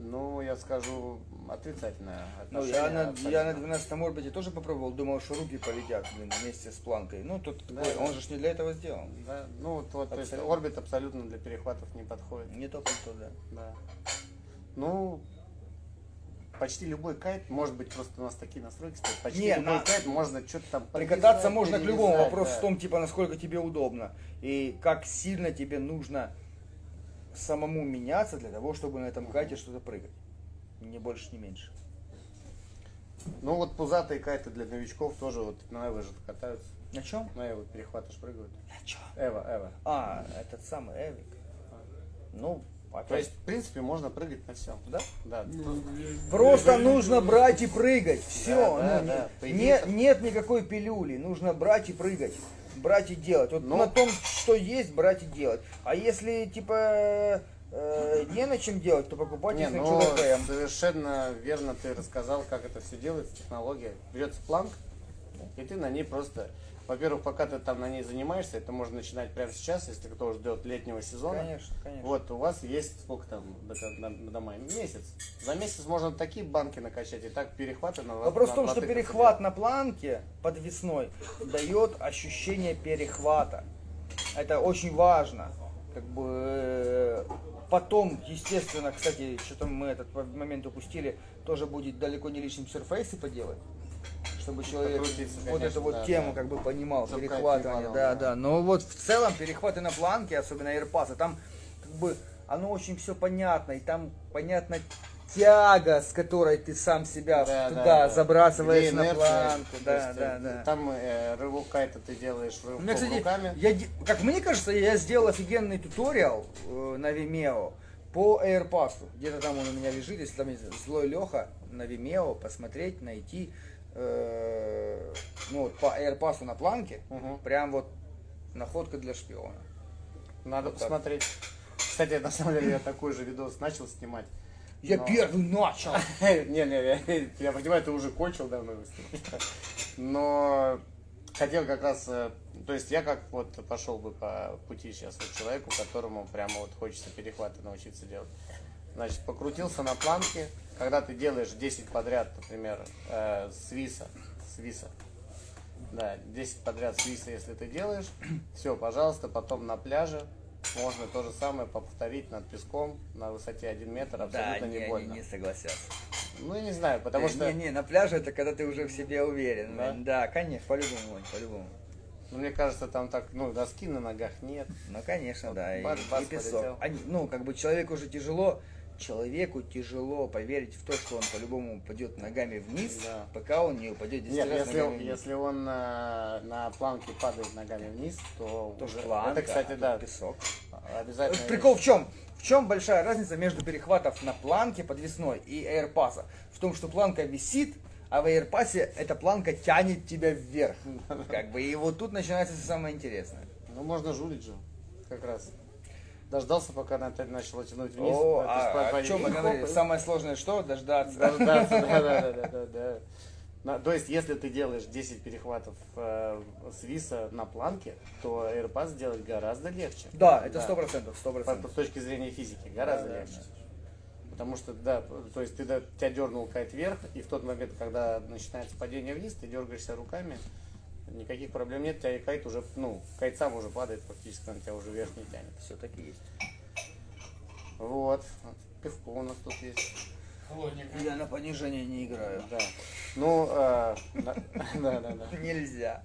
Ну, я скажу, отрицательное Ну, отношение. я на, я абсолютно. на 12 орбите тоже попробовал, думал, что руки полетят, блин, вместе с планкой. Ну, тут Да, такой, да. он же ж не для этого сделан. Да, ну вот, вот то есть Абсолютно. орбит абсолютно для перехватов не подходит. Не то пальто, да. Да. Ну, почти любой кайт, может быть, просто у нас такие настройки стоят, почти Не, любой на- кайт можно что-то там Прикататься можно к любому, вопрос да. в том, типа, насколько тебе удобно. И как сильно тебе нужно самому меняться для того, чтобы на этом кайте что-то прыгать. Ни больше, ни меньше. Ну вот пузатые кайты для новичков тоже вот на Эво же катаются. На чем? На Эво перехваты ж прыгают. На чем? Эва, Эва. А, этот самый Эвик. Ну, опять. То есть, в принципе, можно прыгать на всем. да? Да. Ну, я- Просто я- я- нужно брать и прыгать. Все. Да, да, ну, да. Нет, нет никакой пилюли. Нужно брать и прыгать. Брать и делать. Вот Ну. на том, что есть, брать и делать. А если типа э, не на чем делать, то покупайте Не, на ну, совершенно верно ты рассказал, как это все делается, технология. Берется планк, и ты на ней просто... Во-первых, пока ты там на ней занимаешься, это можно начинать прямо сейчас, если кто ждет летнего сезона. Конечно, конечно. Вот, у вас есть сколько там до, до- до мая? Месяц. За месяц можно такие банки накачать, и так перехваты на Вопрос на в том, что перехват на планке подвесной дает ощущение перехвата. Это очень важно. Как бы э, потом, естественно, кстати, что-то мы этот момент упустили, тоже будет далеко не лишним серфейсы поделать. Чтобы человек Покрутиться, вот конечно, эту вот да, тему да. как бы понимал, кайф перехватывание, да, падал, да. Но вот в целом перехваты на планке, особенно аирпасы, там как бы оно очень все понятно, и там понятно тяга, с которой ты сам себя Да, туда да, да. забрасываешь на планку, да, да, э, да. Там э, рывок кайта ты делаешь рывком меня, кстати, руками. я, как мне кажется, я сделал офигенный туториал э, на Vimeo по AirPass. Где-то там он у меня лежит, если там есть злой Леха на Vimeo, посмотреть, найти. Э, ну, вот по AirPass на планке, Мгм. прям вот находка для шпиона. Надо Вот так. посмотреть. Кстати, на самом деле я такой же видос начал снимать. Я Но- первый начал! Не, не, я, понимаю, ты уже кончил давно. Но хотел как раз, э, то есть я как вот пошел бы по пути сейчас вот человеку, которому прямо вот хочется перехваты научиться делать. Значит, покрутился на планке, когда ты делаешь 10 подряд, например, э, свиса, свиса, да, 10 подряд свиса, если ты делаешь, все, пожалуйста, потом на пляже можно то же самое повторить над песком на высоте 1 метр, абсолютно не, больно. согласятся. Ну, я не знаю, потому что... Не, не, на пляже это когда ты уже в себе уверен. Да? Да, конечно, по-любому, по-любому. Ну, мне кажется, там так, ну, доски на ногах нет. Ну, конечно, да, и, бац, бац, и песок. полетел. Они- ну, как бы человеку уже тяжело, человеку тяжело поверить в то, что он по-любому упадет ногами вниз, Да. пока он не упадет 10 Нет, раз если, ногами вниз. если он на, на планке падает ногами вниз, то, То уже... планка, это, кстати, а да. песок. Обязательно. Прикол в чем? В чем большая разница между перехватов на планке подвесной и AirPass? В том, что планка висит, а в AirPass эта планка тянет тебя вверх. Как бы, и вот тут начинается самое интересное. Ну, можно жулить же, как раз. Дождался, пока она начала тянуть вниз. О, а, о чем мы говорили? Самое сложное что? Дождаться. Дождаться, да, да, да, да, да, да. На- То есть, если ты делаешь 10 перехватов э, с виса на планке, то AirPass сделать гораздо легче. Да, это сто процентов, сто процентов. С точки зрения физики, гораздо Да, да, легче. Потому что, да, то есть ты да, тебя дернул кайт вверх, и в тот момент, когда начинается падение вниз, ты дергаешься руками, никаких проблем нет, у тебя и кайт уже, ну, кайт сам уже падает фактически, он тебя уже вверх не тянет. Все таки есть. Вот. Пивко у нас тут есть. Я на понижение не играю. Да. Ну, э, да, да, да. Нельзя.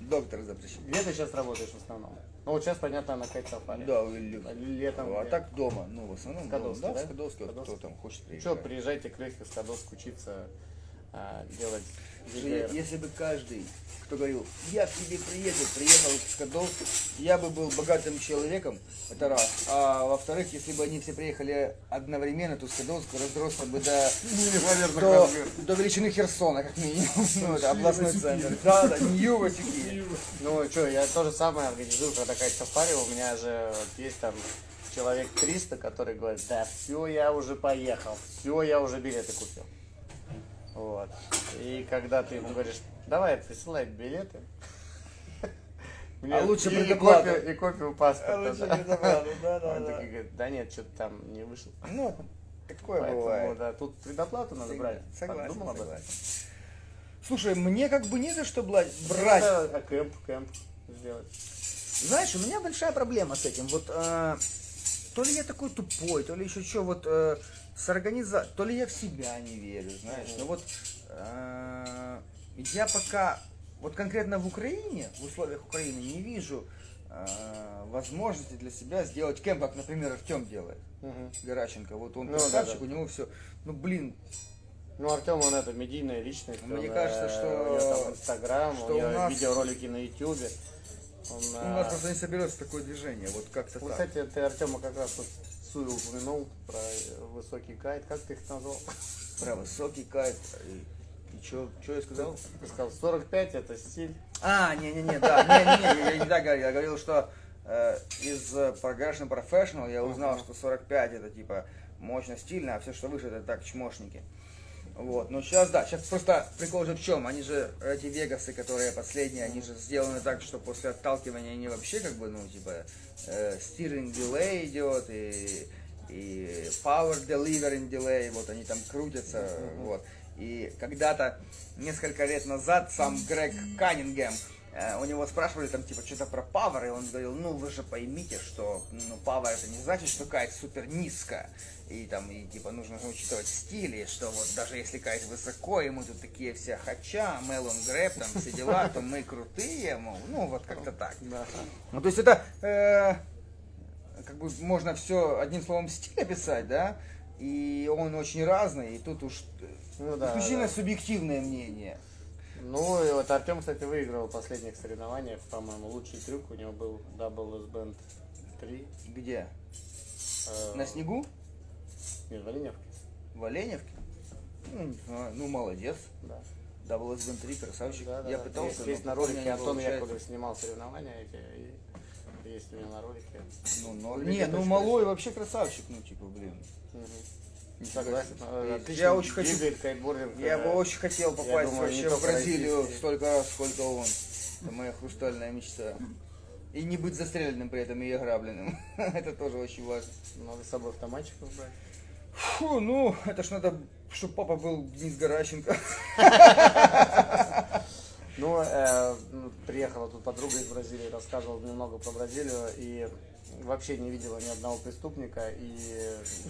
Доктор запрещен. Где ты сейчас работаешь в основном? Ну, вот сейчас, понятно, на кайт сафари. Да, Уилли. Летом. А где? так дома, ну в основном Скадовский, дома. да? Да, Скадовский. кто там хочет Че, приезжать. приезжайте к Лехе с Кадовск учиться а, делать VPR. Если бы каждый, кто говорил, я к тебе приеду, приехал в Скадовск, я бы был богатым человеком, это раз. А во-вторых, если бы они все приехали одновременно, то Скадовск разросся бы до, до, до величины Херсона, как минимум. Ну, это областной центр. Да, да, Нью-Васюки. Ну, что, я то же самое организую, когда кайт сафари, у меня же есть там человек 300, который говорит, да все, я уже поехал, все, я уже билеты купил. Вот. И когда ты ему говоришь, давай, присылай билеты. А лучше и- и копию, паспорта. А лучше да. да, Он такой говорит, да нет, что-то там не вышел. Ну, такое Поэтому, бывает. да, тут предоплату надо брать. Согласен, Подумал об этом? согласен. Слушай, мне как бы не за что брать. брать. Да, а кэмп, кэмп сделать. Знаешь, у меня большая проблема с этим. Вот э, то ли я такой тупой, то ли еще что, вот э, с организа... то ли я в себя не верю, знаешь. Но вот э, я пока, вот конкретно в Украине, в условиях Украины, не вижу э, возможности для себя сделать кемп, как, например, Артем делает. Гораченко, вот он Ну, красавчик, да. у него все, ну блин, Ну, Артем, он это медийная личность. Мне он, кажется, э, что- У него там Инстаграм, у него нас- видеоролики на Ютубе. Он, у нас просто не соберется такое движение, вот как-то ну, так. кстати, ты Артема как раз вот Суи упомянул про э, высокий кайт. Как ты их назвал? Про высокий кайт. И, и что я сказал? Ты сказал, 45 это стиль. А, не-не-не, да, не-не-не, я не так говорил, я говорил, что э, из э, Progression Professional я узнал, что 45 это типа мощно, стильно, а все, что выше, это так, чмошники. Вот, но сейчас, да, сейчас просто прикол же в чем, они же, эти Вегасы, которые последние, они же сделаны так, что после отталкивания они вообще как бы, ну, типа, э, steering delay идет, и, и power delivering delay, вот они там крутятся, вот. И когда-то, несколько лет назад, сам Грег Каннингем, у него спрашивали там типа что-то про power, и он говорил, ну вы же поймите, что ну, power это не значит, что кайт супер низко, и там, и типа нужно учитывать стили, что вот даже если кайт высоко, и мы тут такие все хача, мелон грэп, там все дела, то мы крутые, мол, ну вот как-то так. Да. Ну, то есть это э, как бы можно все одним словом стиль описать, да? И он очень разный, и тут уж э, Ну да, исключительно да. субъективное мнение. Ну, и вот Артем, кстати, выиграл в последних соревнованиях, по-моему, лучший трюк у него был Double S Band 3. Где? э, На снегу? Нет, в Оленевке. В Оленевке? Ну, не знаю, ну молодец. Да. Double S Band 3, красавчик. Да, да, Я да. пытался, Есть, но есть на ролике Антон. Яковлев снимал соревнования эти, и есть у меня на ролике. Ну, но- не, ну малой вообще красавчик, ну типа, блин. Мгм. Согласен. Э, Я отлично очень хочу- двигает кайтбординг, Я бы очень хотел попасть думаю, не вообще в только Бразилию столько раз, сколько он. Это моя хрустальная мечта. И не быть застреленным при этом и ограбленным. Это тоже очень важно. Надо с собой автоматчиков брать. Фу, ну, это ж надо, чтобы папа был Денис Гораченко. Ну, э, ну, приехала тут подруга из Бразилии, рассказывала немного про Бразилию и вообще не видела ни одного преступника. И,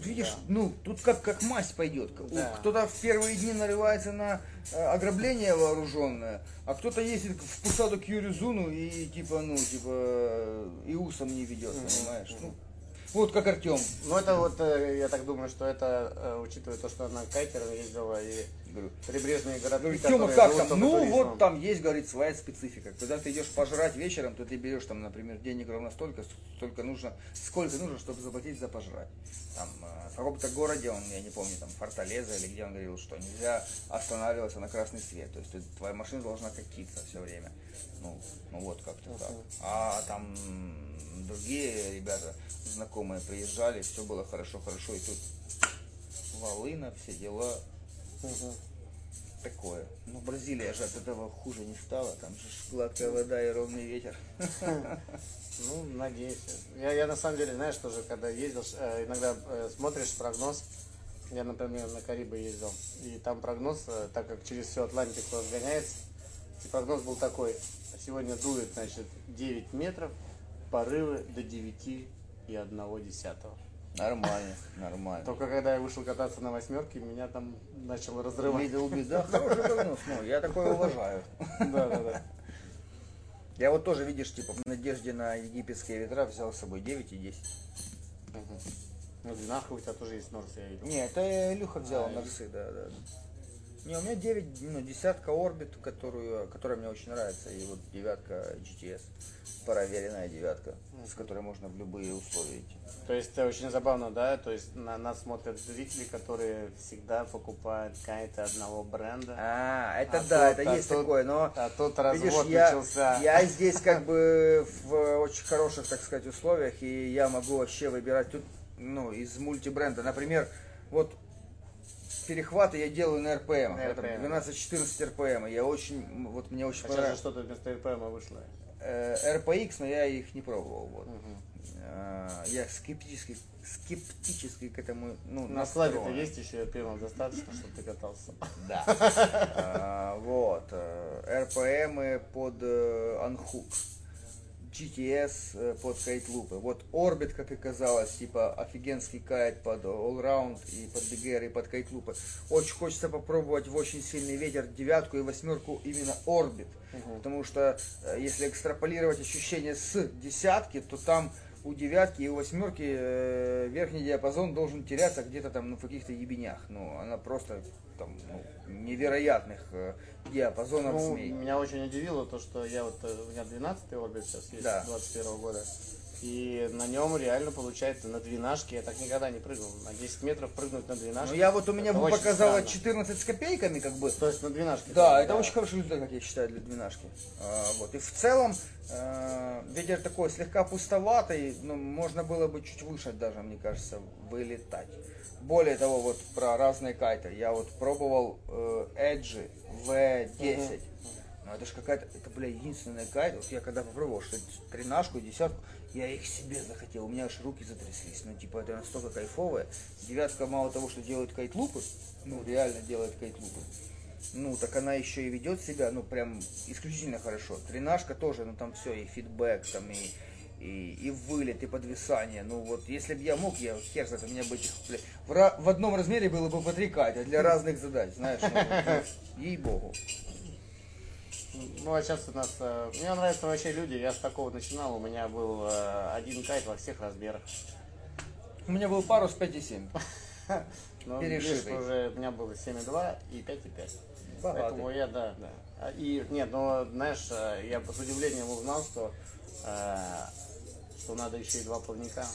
видишь, да. ну, тут как, как масть пойдет. Да. Кто-то в первые дни нарывается на э, ограбление вооруженное, а кто-то ездит в Пусаду к Юризуну и типа, ну, типа, э, и усом не ведет, понимаешь? Ну, вот как Артем. Ну, это вот, э, я так думаю, что это, учитывая то, что она кайтером ездила и Говорю, Прибрежные городки, Тёма, которые как там? Ну, туризмом. вот там есть, говорит, своя специфика. Когда ты идешь пожрать вечером, то ты берешь там, например, денег ровно столько, столько нужно, сколько нужно, чтобы заплатить за пожрать. Там, э, в каком-то городе, он, я не помню, там, Форталеза или где он говорил, что нельзя останавливаться на красный свет. То есть ты- твоя машина должна катиться все время. Ну, ну вот как-то так. А там другие ребята, знакомые, приезжали, все было хорошо-хорошо, и тут волына, все дела, Мгм. такое. Ну, Бразилия же от этого хуже не стала. Там же гладкая вода и ровный ветер. Ну, надеюсь. Я, я на самом деле, знаешь, тоже, когда ездил, э, иногда э, смотришь прогноз. Я, например, на Карибы ездил. И там прогноз, э, так как через всю Атлантику разгоняется, и прогноз был такой. Сегодня дует, значит, 9 метров, порывы до 9 и 1 десятого. Нормально, нормально. Только когда я вышел кататься на восьмерке, меня там начало разрывать. Видел беда, хороший прогноз, ну, я такое уважаю. Да, да, да. Я вот тоже, видишь, типа, в надежде на египетские ветра взял с собой 9 и 10. Ну, нахуй у тебя тоже есть Норс, я видел. Не, это Илюха взял А, Норсы, да, да. Не, у меня 9, ну, десятка Орбит, которую, которая мне очень нравится, и вот девятка GTS, проверенная девятка, с которой можно в любые условия идти. То есть это очень забавно, да? То есть на нас смотрят зрители, которые всегда покупают кайты одного бренда. А, это А да, тут- это а есть тут- такое, но А видишь, развод я, начался. я здесь как бы в очень хороших, так сказать, условиях, и я могу вообще выбирать тут, ну, из мультибренда. Например, вот перехваты я делаю на РПМ, На это RPM. 12-14 РПМ, я очень, вот мне очень А сейчас же понравилось. что-то вместо РПМа вышло. Э, RPX, но я их не пробовал, вот. Э, Я скептически, скептически к этому, ну, На складе-то настроен. есть еще РПМов достаточно, чтобы ты катался. Да. А, Вот. э, РПМы под э, Unhook. GTS э, под кайтлупы. Вот Orbit, как и казалось, типа офигенский кайт под Allround и под BGR и под кайтлупы. Очень хочется попробовать в очень сильный ветер девятку и восьмерку именно Orbit. Потому что э, если экстраполировать ощущения с десятки, то там у девятки и у восьмерки э, верхний диапазон должен теряться где-то там ну, в каких-то ебенях. Ну, она просто там ну, невероятных э, диапазонов Ну, змей. меня очень удивило то, что я вот, э, у меня 12-й орбит сейчас есть, Да. 21 года. И на нем реально получается на двенашке, я так никогда не прыгнул. На 10 метров прыгнуть на двенашке. Ну, я вот у меня бы показала странно. 14 с копейками, как бы. То есть на двенашке. Да, это очень хороший результат, как я считаю, для двенашки. А, вот. И в целом, э, ветер такой слегка пустоватый, но можно было бы чуть выше даже, мне кажется, вылетать. Более того, вот про разные кайты. Я вот пробовал э, Edge V10. Ну, это же какая-то, это, бля, единственная кайт. Вот я когда попробовал, что тринашку десятку, я их себе захотел. У меня аж руки затряслись. Ну, типа, это настолько кайфовое. Девятка мало того, что делает кайт-лупы, ну, реально делает кайт-лупы. Ну, так она еще и ведет себя, ну, прям исключительно хорошо. Тринашка тоже, ну, там все, и фидбэк, там, и, и, и вылет, и подвисание. Ну, вот, если бы я мог, я хер знает, у меня бы этих, бля, в, в одном размере было бы по три кайта для разных задач, знаешь, ну, вот, ей-богу. Ну, а сейчас у нас... э, мне нравятся вообще люди. Я с такого начинал. У меня был э, один кайт во всех размерах. У меня был парус 5,7. Но Перешитый. видишь, уже у меня было 7,2 и 5,5. Богатый. Поэтому я, да, да. А, И, нет, но, знаешь, э, я с удивлением узнал, что, э, что надо еще и два плавника.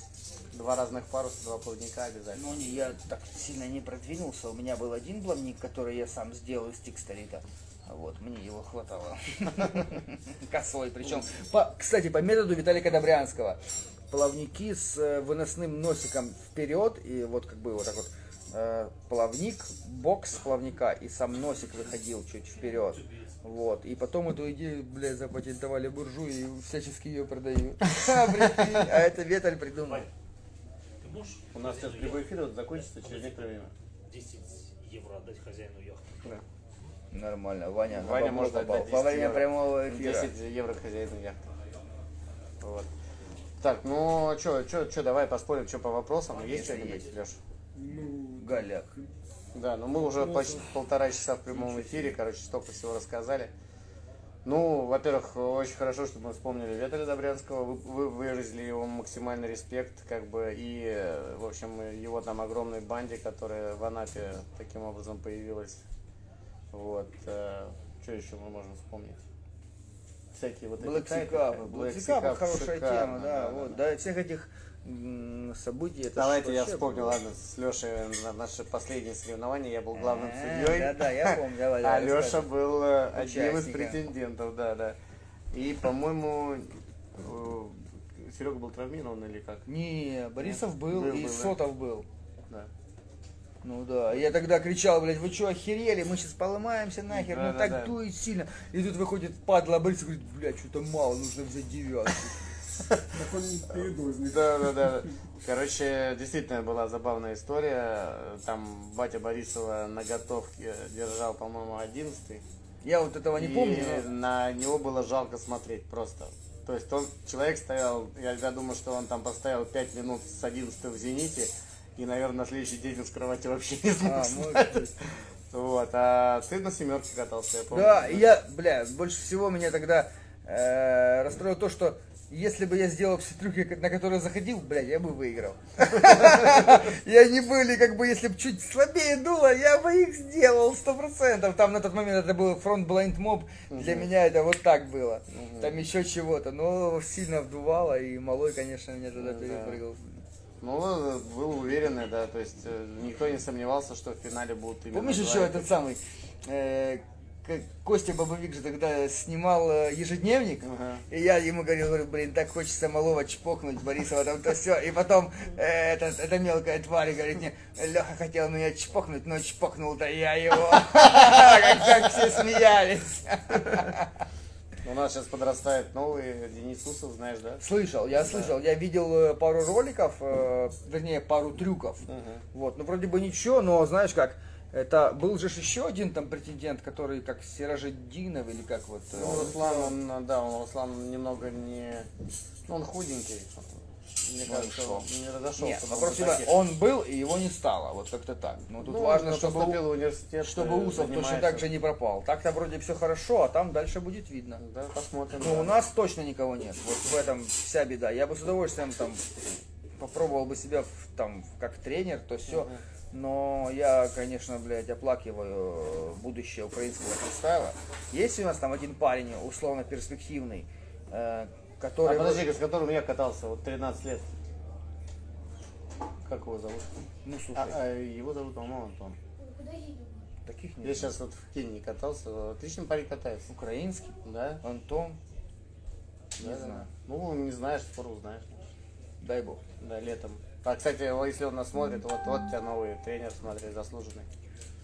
Два разных паруса, два плавника обязательно. Ну, не, я так сильно не продвинулся. У меня был один плавник, который я сам сделал из текстолита. Вот, мне его хватало. Косой. Причем, по, кстати, по методу Виталика Добрянского. Плавники с э, выносным носиком вперед. И вот как бы вот так вот э, плавник, бокс плавника и сам носик выходил чуть вперед. Вот. И потом эту идею, блядь, запатентовали буржуи и всячески ее продают. А а это Веталь придумал. У нас сейчас прямой эфир вот закончится через некоторое время. 10 евро отдать хозяину яхты? Нормально, Ваня. Ваня может попал. отдать 10 Во время евро. прямого эфира. 10 евро хозяину яхты. Вот. Так, ну что, что, что, давай поспорим, что по вопросам. Есть Если что-нибудь, есть. Леш? Ну, Голяк. Да, ну мы уже почти полтора часа в прямом эфире, короче, столько всего рассказали. Ну, во-первых, очень хорошо, что мы вспомнили Ветря Добрянского, вы, вы выразили его максимальный респект, как бы, и, в общем, его там огромной банде, которая в Анапе таким образом появилась. Вот. что еще мы можем вспомнить? Всякие вот эти Black как Black Cup хорошая шикарно, тема, да, вот, да, и всех этих событий. это Давайте я вспомню, было. ладно, с Лешей на наши последние соревнования я был главным А, судьей. Да-да, я помню, давай, А Леша был э, одним из претендентов, да, да. И, по-моему, Серега был травмирован или как? Не, Борисов был, Был, и был, да. Сотов был. Да. Ну да, я тогда кричал, блядь, вы что, охерели, мы сейчас поломаемся нахер, Да, ну да, так да. дует сильно. И тут выходит падла, а Борисов говорит, блядь, что-то мало, нужно взять девятку. Так он передозник. Да, да, да. Короче, действительно была забавная история. Там батя Борисова на готовке держал, по-моему, одиннадцатый. Я вот этого не И помню, но... на него было жалко смотреть просто. То есть он, человек стоял, я, я думаю, что он там поставил 5 минут с 11 в «Зените», и, наверное, на следующий день он с кровати вообще не смог А, встать. Вот, а ты на семерке катался, я помню. Да, и я, бля, больше всего меня тогда э, расстроило то, что если бы я сделал все трюки, на которые заходил, блядь, я бы выиграл. И они были, как бы, если бы чуть слабее дуло, я бы их сделал сто процентов. Там на тот момент это был фронт blind mob, для меня это вот так было. Там еще чего-то, но сильно вдувало, и малой, конечно, меня тогда Ну да. перепрыгал. Ну, был уверенный, да, то есть э, никто не сомневался, что в финале будут именно Помнишь еще этот самый, э, Костя Бабовик же тогда снимал э, ежедневник, Ага. и я ему говорил, говорю, блин, так хочется малого чпокнуть, Борисова там то все. И потом э, этот- эта мелкая тварь говорит мне, Леха хотел меня чпокнуть, но чпокнул-то я его. Как все смеялись. У нас сейчас подрастает новый Денис Усов, знаешь, да? Слышал, я слышал, я видел э, пару роликов, э, вернее, пару трюков. Вот, ну вроде бы ничего, но знаешь как, это был же еще один там претендент, который как Сиражеддинов или как вот. э, Ну, Руслан, он, да, он, Руслан немного не... Ну, он худенький. Мне кажется, он не разошелся. Нет, вопрос типа, он был и его не стало, вот как-то так. Ну тут Ну, важно, чтобы, университет, чтобы э, Усов точно так же не пропал. Так-то вроде все хорошо, а там дальше будет видно. Да, посмотрим. Ну, да. у нас точно никого нет. Вот в этом вся беда. Я бы с удовольствием там попробовал бы себя там как тренер, то все. Но я, конечно, блядь, оплакиваю э, будущее украинского фристайла. Есть у нас там один парень, условно перспективный, э, А который... подожди, с которым я катался, вот 13 лет. Как его зовут? Ну, слушай, А, а, его зовут, по-моему, Антон. таких нет. Я сейчас вот в Кении катался, отличный парень катается. Украинский, Да? Антон, не Да, знаю. Ну, не знаешь, скоро узнаешь. Дай бог. Да, летом. А, кстати, если он нас смотрит, вот, вот у тебя новый тренер, смотри, заслуженный.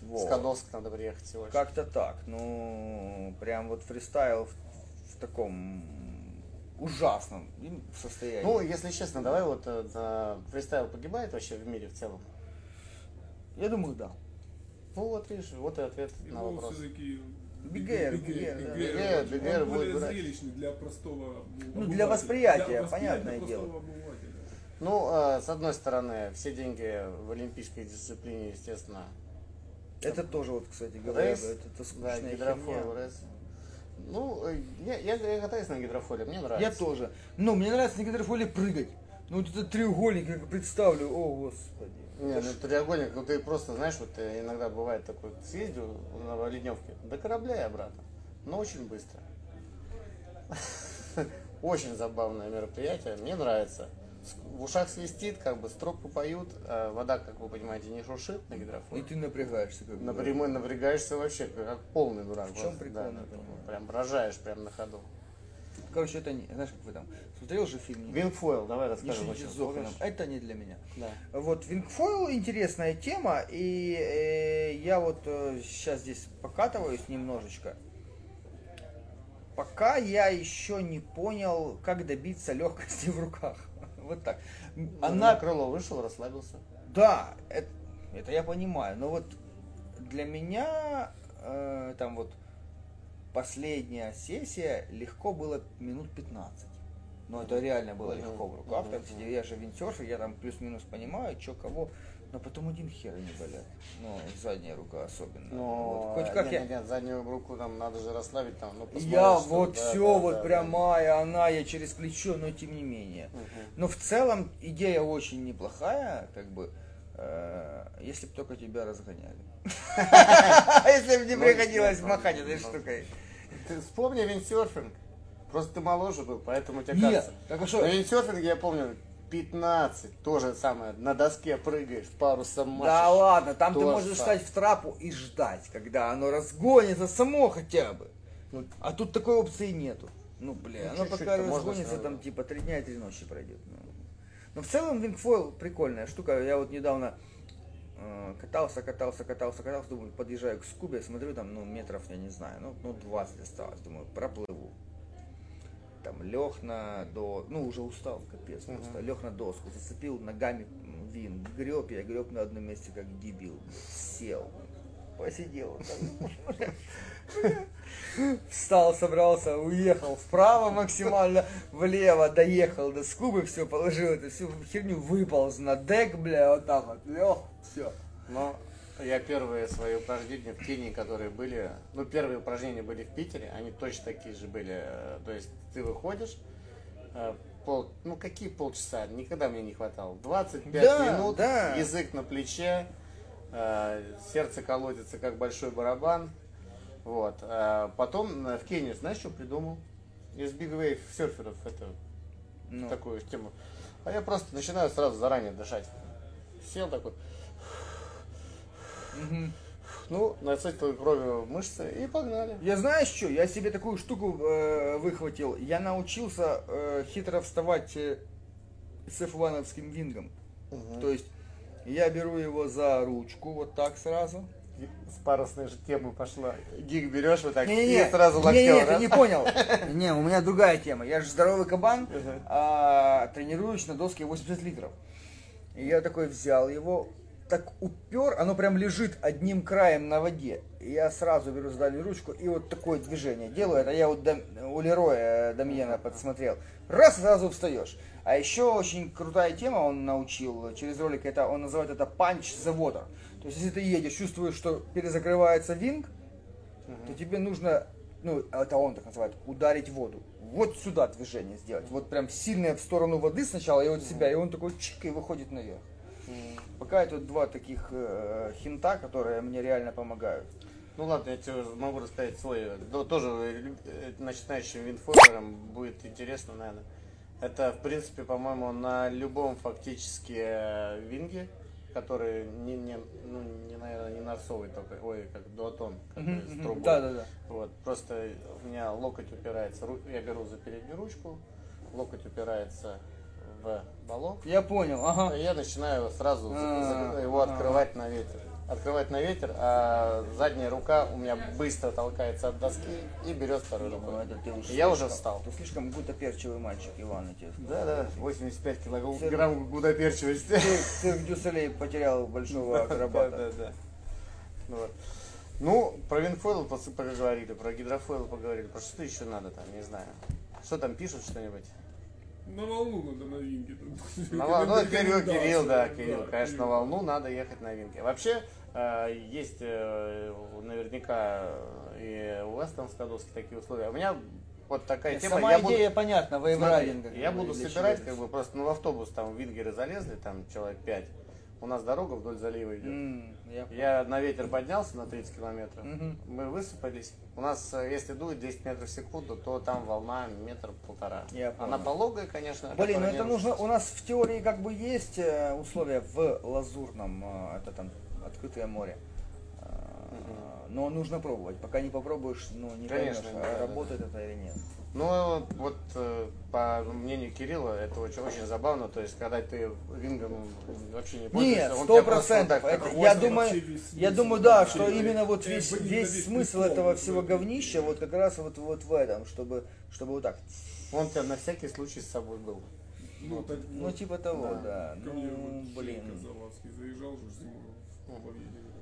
С Вот. Кадовска надо приехать лишь. Как-то так. Ну, прям вот фристайл в, в таком ужасном им состоянии. Ну, если честно, давай вот э, на- фристайл погибает вообще в мире в целом. я думаю, да. Ну вот видишь, вот и ответ на Его вопрос. все-таки Big air, Big air, да. Big air, Big air он будет более брать. зрелищный для простого Ну, для восприятия, Для понятное простого дело. обывателя. Ну, э, с одной стороны, все деньги в олимпийской дисциплине, естественно, Это тоже, вот, кстати говоря, это, это да, скучная гидрофойл, херня. Ну, э, я, я, я катаюсь на гидрофоле, мне нравится. Я тоже. Ну, мне нравится на гидрофоле прыгать. Ну, вот этот треугольник, я представлю, о, господи. Не, ну треугольник, ну ты просто, знаешь, вот э, иногда бывает такой, съездил на Оленевке до корабля и обратно, но очень быстро. Очень забавное мероприятие, мне нравится. В ушах свистит, как бы стропы поют, а вода, как вы понимаете, не шуршит на И гидрофойле. ты напрягаешься как. Напрямую напрягаешься вообще, как, полный дурак. В чем прикол, да, не да. Прям рожаешь прям на ходу. Короче, это не... Знаешь, как вы там... Смотрел же фильм? Wingfoil, давай Не расскажем. с Зоханом. Это не для меня. Да. Вот, Wingfoil интересная тема, и э, я вот сейчас здесь покатываюсь немножечко. Пока я еще не понял, как добиться легкости в руках. Вот так. Она Она, крыло вышел, расслабился. да, это, это я понимаю, но вот для меня э, там вот последняя сессия легко было минут 15. Ну, это реально было легко в руках. Там сидел, я же винтерфер, я там плюс-минус понимаю, что кого. Но потом один хер не болят. Ну, задняя рука особенно. Но Вот хоть как нет, я... нет, нет, заднюю руку там надо же расслабить там. Ну, Я что- вот да, все, да, вот да, прямая, она, я через плечо, но тем не менее. да. Мгм. Но в целом идея очень неплохая, как бы, э, если бы только тебя разгоняли. если бы не приходилось нет, махать этой штукой. Ты вспомни виндсерфинг. Просто ты моложе был, поэтому тебе Нет, кажется. так а что? На виндсерфинге я помню 15, то же самое. На доске прыгаешь, парусом машешь. Да ладно, там ты можешь самое. встать в трапу и ждать, когда оно разгонится само хотя бы. Ну, А тут такой опции нету. Ну, бля, Ну, оно чуть-чуть-то пока можно разгонится, там типа три дня и три ночи пройдет. Ну. Но в целом вингфойл прикольная штука. Я вот недавно э, катался, катался, катался, катался, думаю, подъезжаю к скубе, смотрю, там, ну, метров, я не знаю, ну, ну 20 осталось, думаю, проплыву. Там лег на до, ну уже устал, капец просто, лег на доску, зацепил ногами вин, греб, я греб на одном месте как дебил, сел, посидел, встал, собрался, уехал вправо максимально, влево, доехал до скубы, все, положил эту всю херню, выполз на дек, бля, вот так вот, лег, все. Но я первые свои упражнения в тени, которые были, ну первые упражнения были в Питере, они точно такие же были. Э, То есть ты выходишь, э, пол, ну какие полчаса, никогда мне не хватало. 25 Да, минут, да. язык на плече, э, сердце колотится как большой барабан. Вот. Потом в Кении, знаешь, что придумал? Из Big Wave серферов это Ну. такую тему. А я просто начинаю сразу заранее дышать. Сел такой. Ну, насытил кровью мышцы и погнали. Я знаешь что, я себе такую штуку э, выхватил. Я научился э, хитро вставать э, с f вингом. То есть я беру его за ручку вот так сразу. С парусной же темы пошла. Гиг берешь вот так Не-не-не, и сразу не, локтем. не, ты раз. не понял. Не, у меня другая тема. Я же здоровый кабан, а тренируюсь на доске 80 литров. И я такой взял его, так упер, оно прям лежит одним краем на воде. Я сразу беру сдали ручку и вот такое движение делаю. Это я вот Дам- у Лероя Дамьена подсмотрел. Раз, сразу встаешь. А еще очень крутая тема он научил через ролик, это он называет это панч the water. То есть если ты едешь, чувствуешь, что перезакрывается винг, то тебе нужно, ну, это он так называет, ударить воду. Вот сюда движение сделать. Вот прям сильное в сторону воды сначала, и вот себя, и он такой чик, и выходит наверх. Пока это два таких э, хинта, которые мне реально помогают. Ну ладно, я тебе могу рассказать свой. Тоже э, начинающим виндфорерам будет интересно, наверное. Это, в принципе, по-моему, на любом фактически э, винге, который не, не, ну, не, наверное, не норсовый только, ой, как дуатон, который с трубой. Да, да, да. Вот, просто у меня локоть упирается, я беру за переднюю ручку, локоть упирается в баллон, Я понял, ага. и я начинаю сразу А, его открывать на ветер. Открывать на ветер, а задняя рука у меня быстро толкается от доски и берет второй Ну, уж Я уже встал. Ты слишком гуттаперчевый мальчик, Иван, я. Да, да, 85 килограмм гуттаперчевости. Цирк дю Солей потерял большого Да, акробата. да, да. Вот. Ну, про wingfoil поговорили, про гидрофойл поговорили. Про что еще надо там, не знаю. Что там пишут что-нибудь? На волну надо на винге. На вол- Ну, Кирилл, Кирилл, да, Кирилл, конечно, Кирилл. на волну надо ехать на винге. Вообще, э, есть э, наверняка э, и у вас там в Скадовске такие условия. У меня вот такая тема. Сама я буду- идея понятна, Смотри, вейврайдинга. я буду собирать, как бы, просто ну, в автобус там вингеры залезли, там человек 5. У нас дорога вдоль залива идет. М, я понял. Я на ветер поднялся на 30 километров. Мгм. Мы высыпались. У нас, э, если дует 10 метров в секунду, то там волна метр-полтора. Я Она пологая, конечно. Блин, ну которая это нужно, у нас в теории как бы есть э, условия в Лазурном, э, это там открытое море. Э, Но нужно пробовать. Пока не попробуешь, ну не Конечно, поймешь, да, а да, работает это или нет. Ну, вот э, по мнению Кирилла, это очень, очень забавно. То есть, когда ты вингом вообще не пользуешься, Нет, он сто процентов. Я думаю, я думаю, да, что да. именно вот Э, весь, весь весь смысл этого в всего говнища вот как раз вот, вот в этом, чтобы, чтобы вот так. Он у тебя на всякий случай с собой был. Ну, так Ну вот. типа того, да. Ко мне Ну, вот блин. Заезжал же зимой в как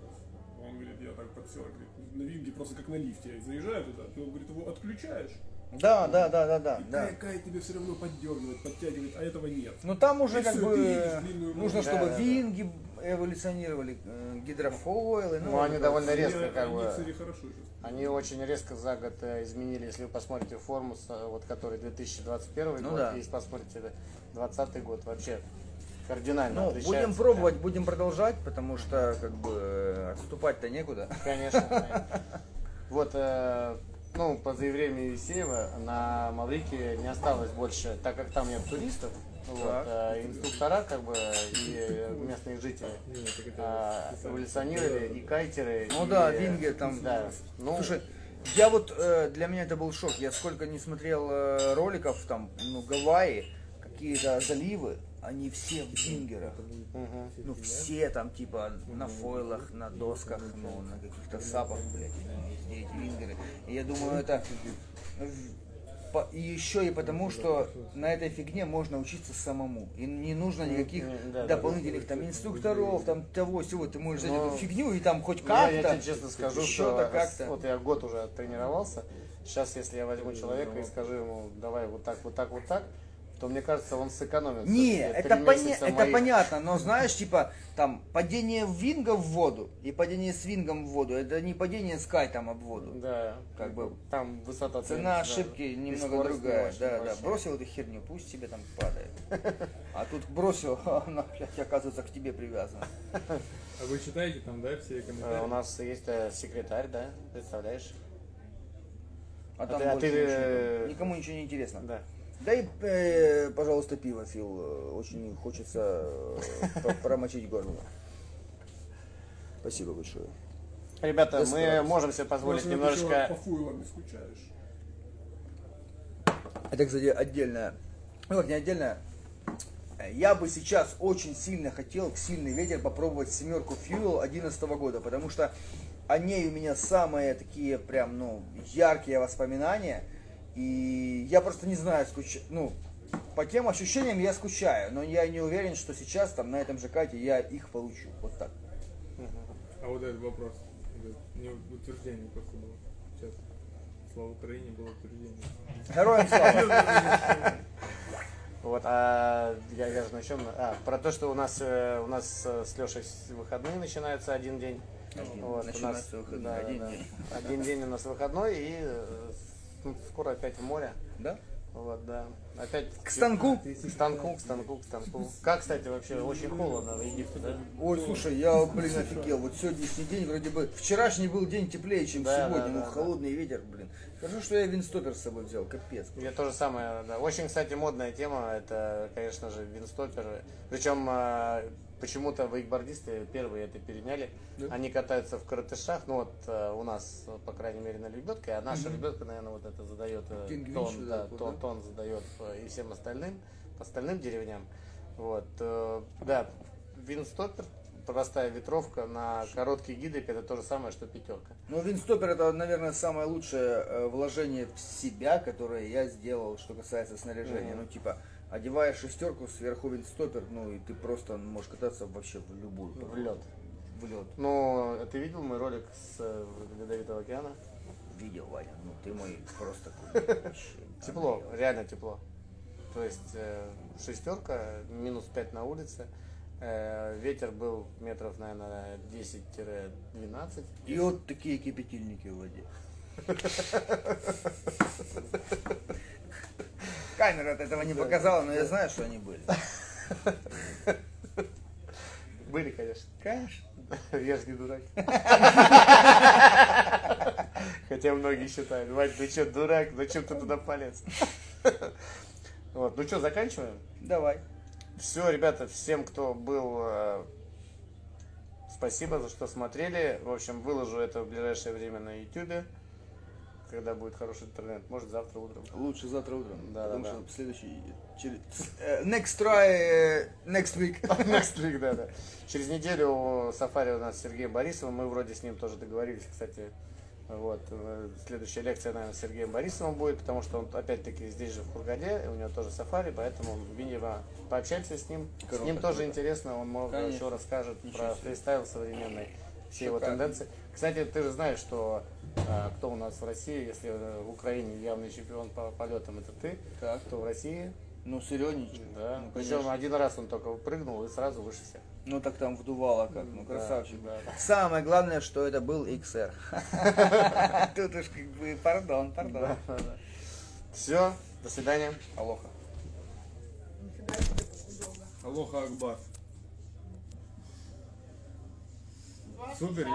раз. Он говорит, я так подсел, говорит, на винге просто как на лифте. Я заезжаю туда, ты, он говорит, его отключаешь, Да, да, да, да, да, да. кая-кая тебе все равно поддергивает, подтягивает, а этого нет. Но там уже И как всё, бы нужно, чтобы Да, да, да. винги эволюционировали, э, гидрофойлы. Ну, они довольно резко, как они, бы. хорошо. Они очень резко за год э, изменили, если вы посмотрите форму, э, вот который 2021 Ну год, да. и если посмотрите 2020 год, вообще кардинально Ну, отличается. будем пробовать, будем продолжать, потому что как бы отступать-то некуда. Конечно. конечно. Вот, э, ну, по заявлению Евсеева, на Маврике не осталось больше, так как там нет туристов, вот, э, инструктора, как бы, и местные жители а, эволюционировали, и кайтеры. Ну и, да, Вингер там. Да, ну, Слушай, я вот э, для меня это был шок. Я сколько не смотрел э, роликов, там, ну, Гавайи, какие-то заливы, они все в вингерах. мгм. Ну, все там, типа, на фойлах, на досках, ну, на каких-то сапах, блядь, везде эти вингеры. И я думаю, это... по- И еще и потому, что на этой фигне можно учиться самому. И не нужно никаких да, да, дополнительных там инструкторов, там того всего. Ты можешь взять Но- эту фигню и там хоть Ну, Я, я как-то. тебе честно скажу, что как-то. вот я год уже тренировался. Сейчас, если я возьму человека и скажу ему, давай вот так, вот так, вот так, то мне кажется, он сэкономит. Не, это, поня- это моих. понятно, но знаешь, типа, там, падение винга в воду и падение с вингом в воду, это не падение с кайтом об воду. Да, Как бы там высота Цена да. ошибки И немного другая. очень Да, да. Бросил эту херню, пусть себе там падает. А тут бросил, а она, блядь, оказывается, к тебе привязана. А вы читаете там, да, все Э, комментарии? У нас есть э, секретарь, да, представляешь? А там ты- а больше ты, ничего. э, никому ничего не интересно. Да. Дай, э, пожалуйста, пиво, Фил. Очень хочется э, промочить горло. Спасибо большое. Ребята, мы Бесплатно. можем себе позволить Может, немножечко... по фуйлам не скучаешь. Это, кстати, отдельная. Ну, как не отдельная. Я бы сейчас очень сильно хотел в сильный ветер попробовать семерку Fuel 11 года, потому что о ней у меня самые такие прям, ну, яркие воспоминания. И я просто не знаю, скуч... ну, по тем ощущениям я скучаю, но я не уверен, что сейчас там на этом же кате я их получу. Вот так. А вот этот вопрос. Это не утверждение просто было. Сейчас. Слава Украине было утверждение. Героям слава! Вот, а я, я же на чем? А, про то, что у нас э, у нас э, с Лешей выходные начинаются один день. Один. Вот, у нас- выходные, да, один да. день. Один день у нас выходной и ну, скоро опять в море. Да? Вот, да. Опять К станку? К станку, к станку, к станку. Как, кстати, вообще очень холодно в Египте, да? Ой, слушай, я, блин, офигел. Вот сегодняшний день вроде бы... Вчерашний был день теплее, чем Да, сегодня. да, ну, да, да. холодный ветер, блин. Хорошо, что я винстопер с собой взял, капец. Я то же самое, да. Очень, кстати, модная тема, это, конечно же, винстоперы. Причем а, почему-то вейкбордисты первые это переняли. Они катаются в коротышах, ну вот а, у нас, по крайней мере, на лебедке, а наша лебедка, наверное, вот это задает э, тон, да, да, тон, да? тон задает э, и всем остальным, остальным деревням. Вот, э, да, винстопер, простая ветровка на короткий гидик, это то же самое, что пятерка. Ну, винстопер это, наверное, самое лучшее э, вложение в себя, которое я сделал, что касается снаряжения. Мгм. Ну, типа, одеваешь шестерку, сверху винстопер, ну, и ты просто можешь кататься вообще в любую. В лед. В лед. Ну, ты видел мой ролик с э, Ледовитого океана? Видел, Ваня, ну ты мой просто. Тепло, реально тепло. То есть э, шестерка, минус 5 на улице. Э, ветер был метров, наверное, 10-12. И вот такие кипятильники в воде. Камера от этого не показала, но я знаю, что они были. Были, конечно. Конечно. Я же не дурак. Хотя многие считают, Вань, ты что, дурак, зачем ты туда полез? Вот, ну что, заканчиваем? Давай. Все, ребята, всем, кто был, э, спасибо за что смотрели. В общем, выложу это в ближайшее время на YouTube, когда будет хороший интернет. Может, завтра утром. Лучше завтра утром. Да, потому да, что да. следующий... через- э, Next try э, next week. Next week, да, да. Через неделю сафари у нас с Сергеем Борисовым. Мы вроде с ним тоже договорились, кстати. Вот. э, Следующая лекция, наверное, с Сергеем Борисовым будет, потому что он опять-таки здесь же в Хургаде, и у него тоже сафари, поэтому, видимо, пообщаемся с ним. с Круто, ним тоже круто. интересно, он много Конечно. еще расскажет Ничего про себе. фристайл современный, все его Шикарно. тенденции. Кстати, ты же знаешь, что кто у нас в России, если э, в Украине явный чемпион по полетам, это ты, Так. кто в России, Ну, Серёнич. да. Ну, Причем конечно. один раз он только прыгнул и сразу выше всех. Ну, так там вдувало как. Ну, Да, красавчик. да. Самое главное, что это был XR. Тут уж как бы, пардон, пардон. Все, до свидания. Алоха. Алоха Акбар. Супер, я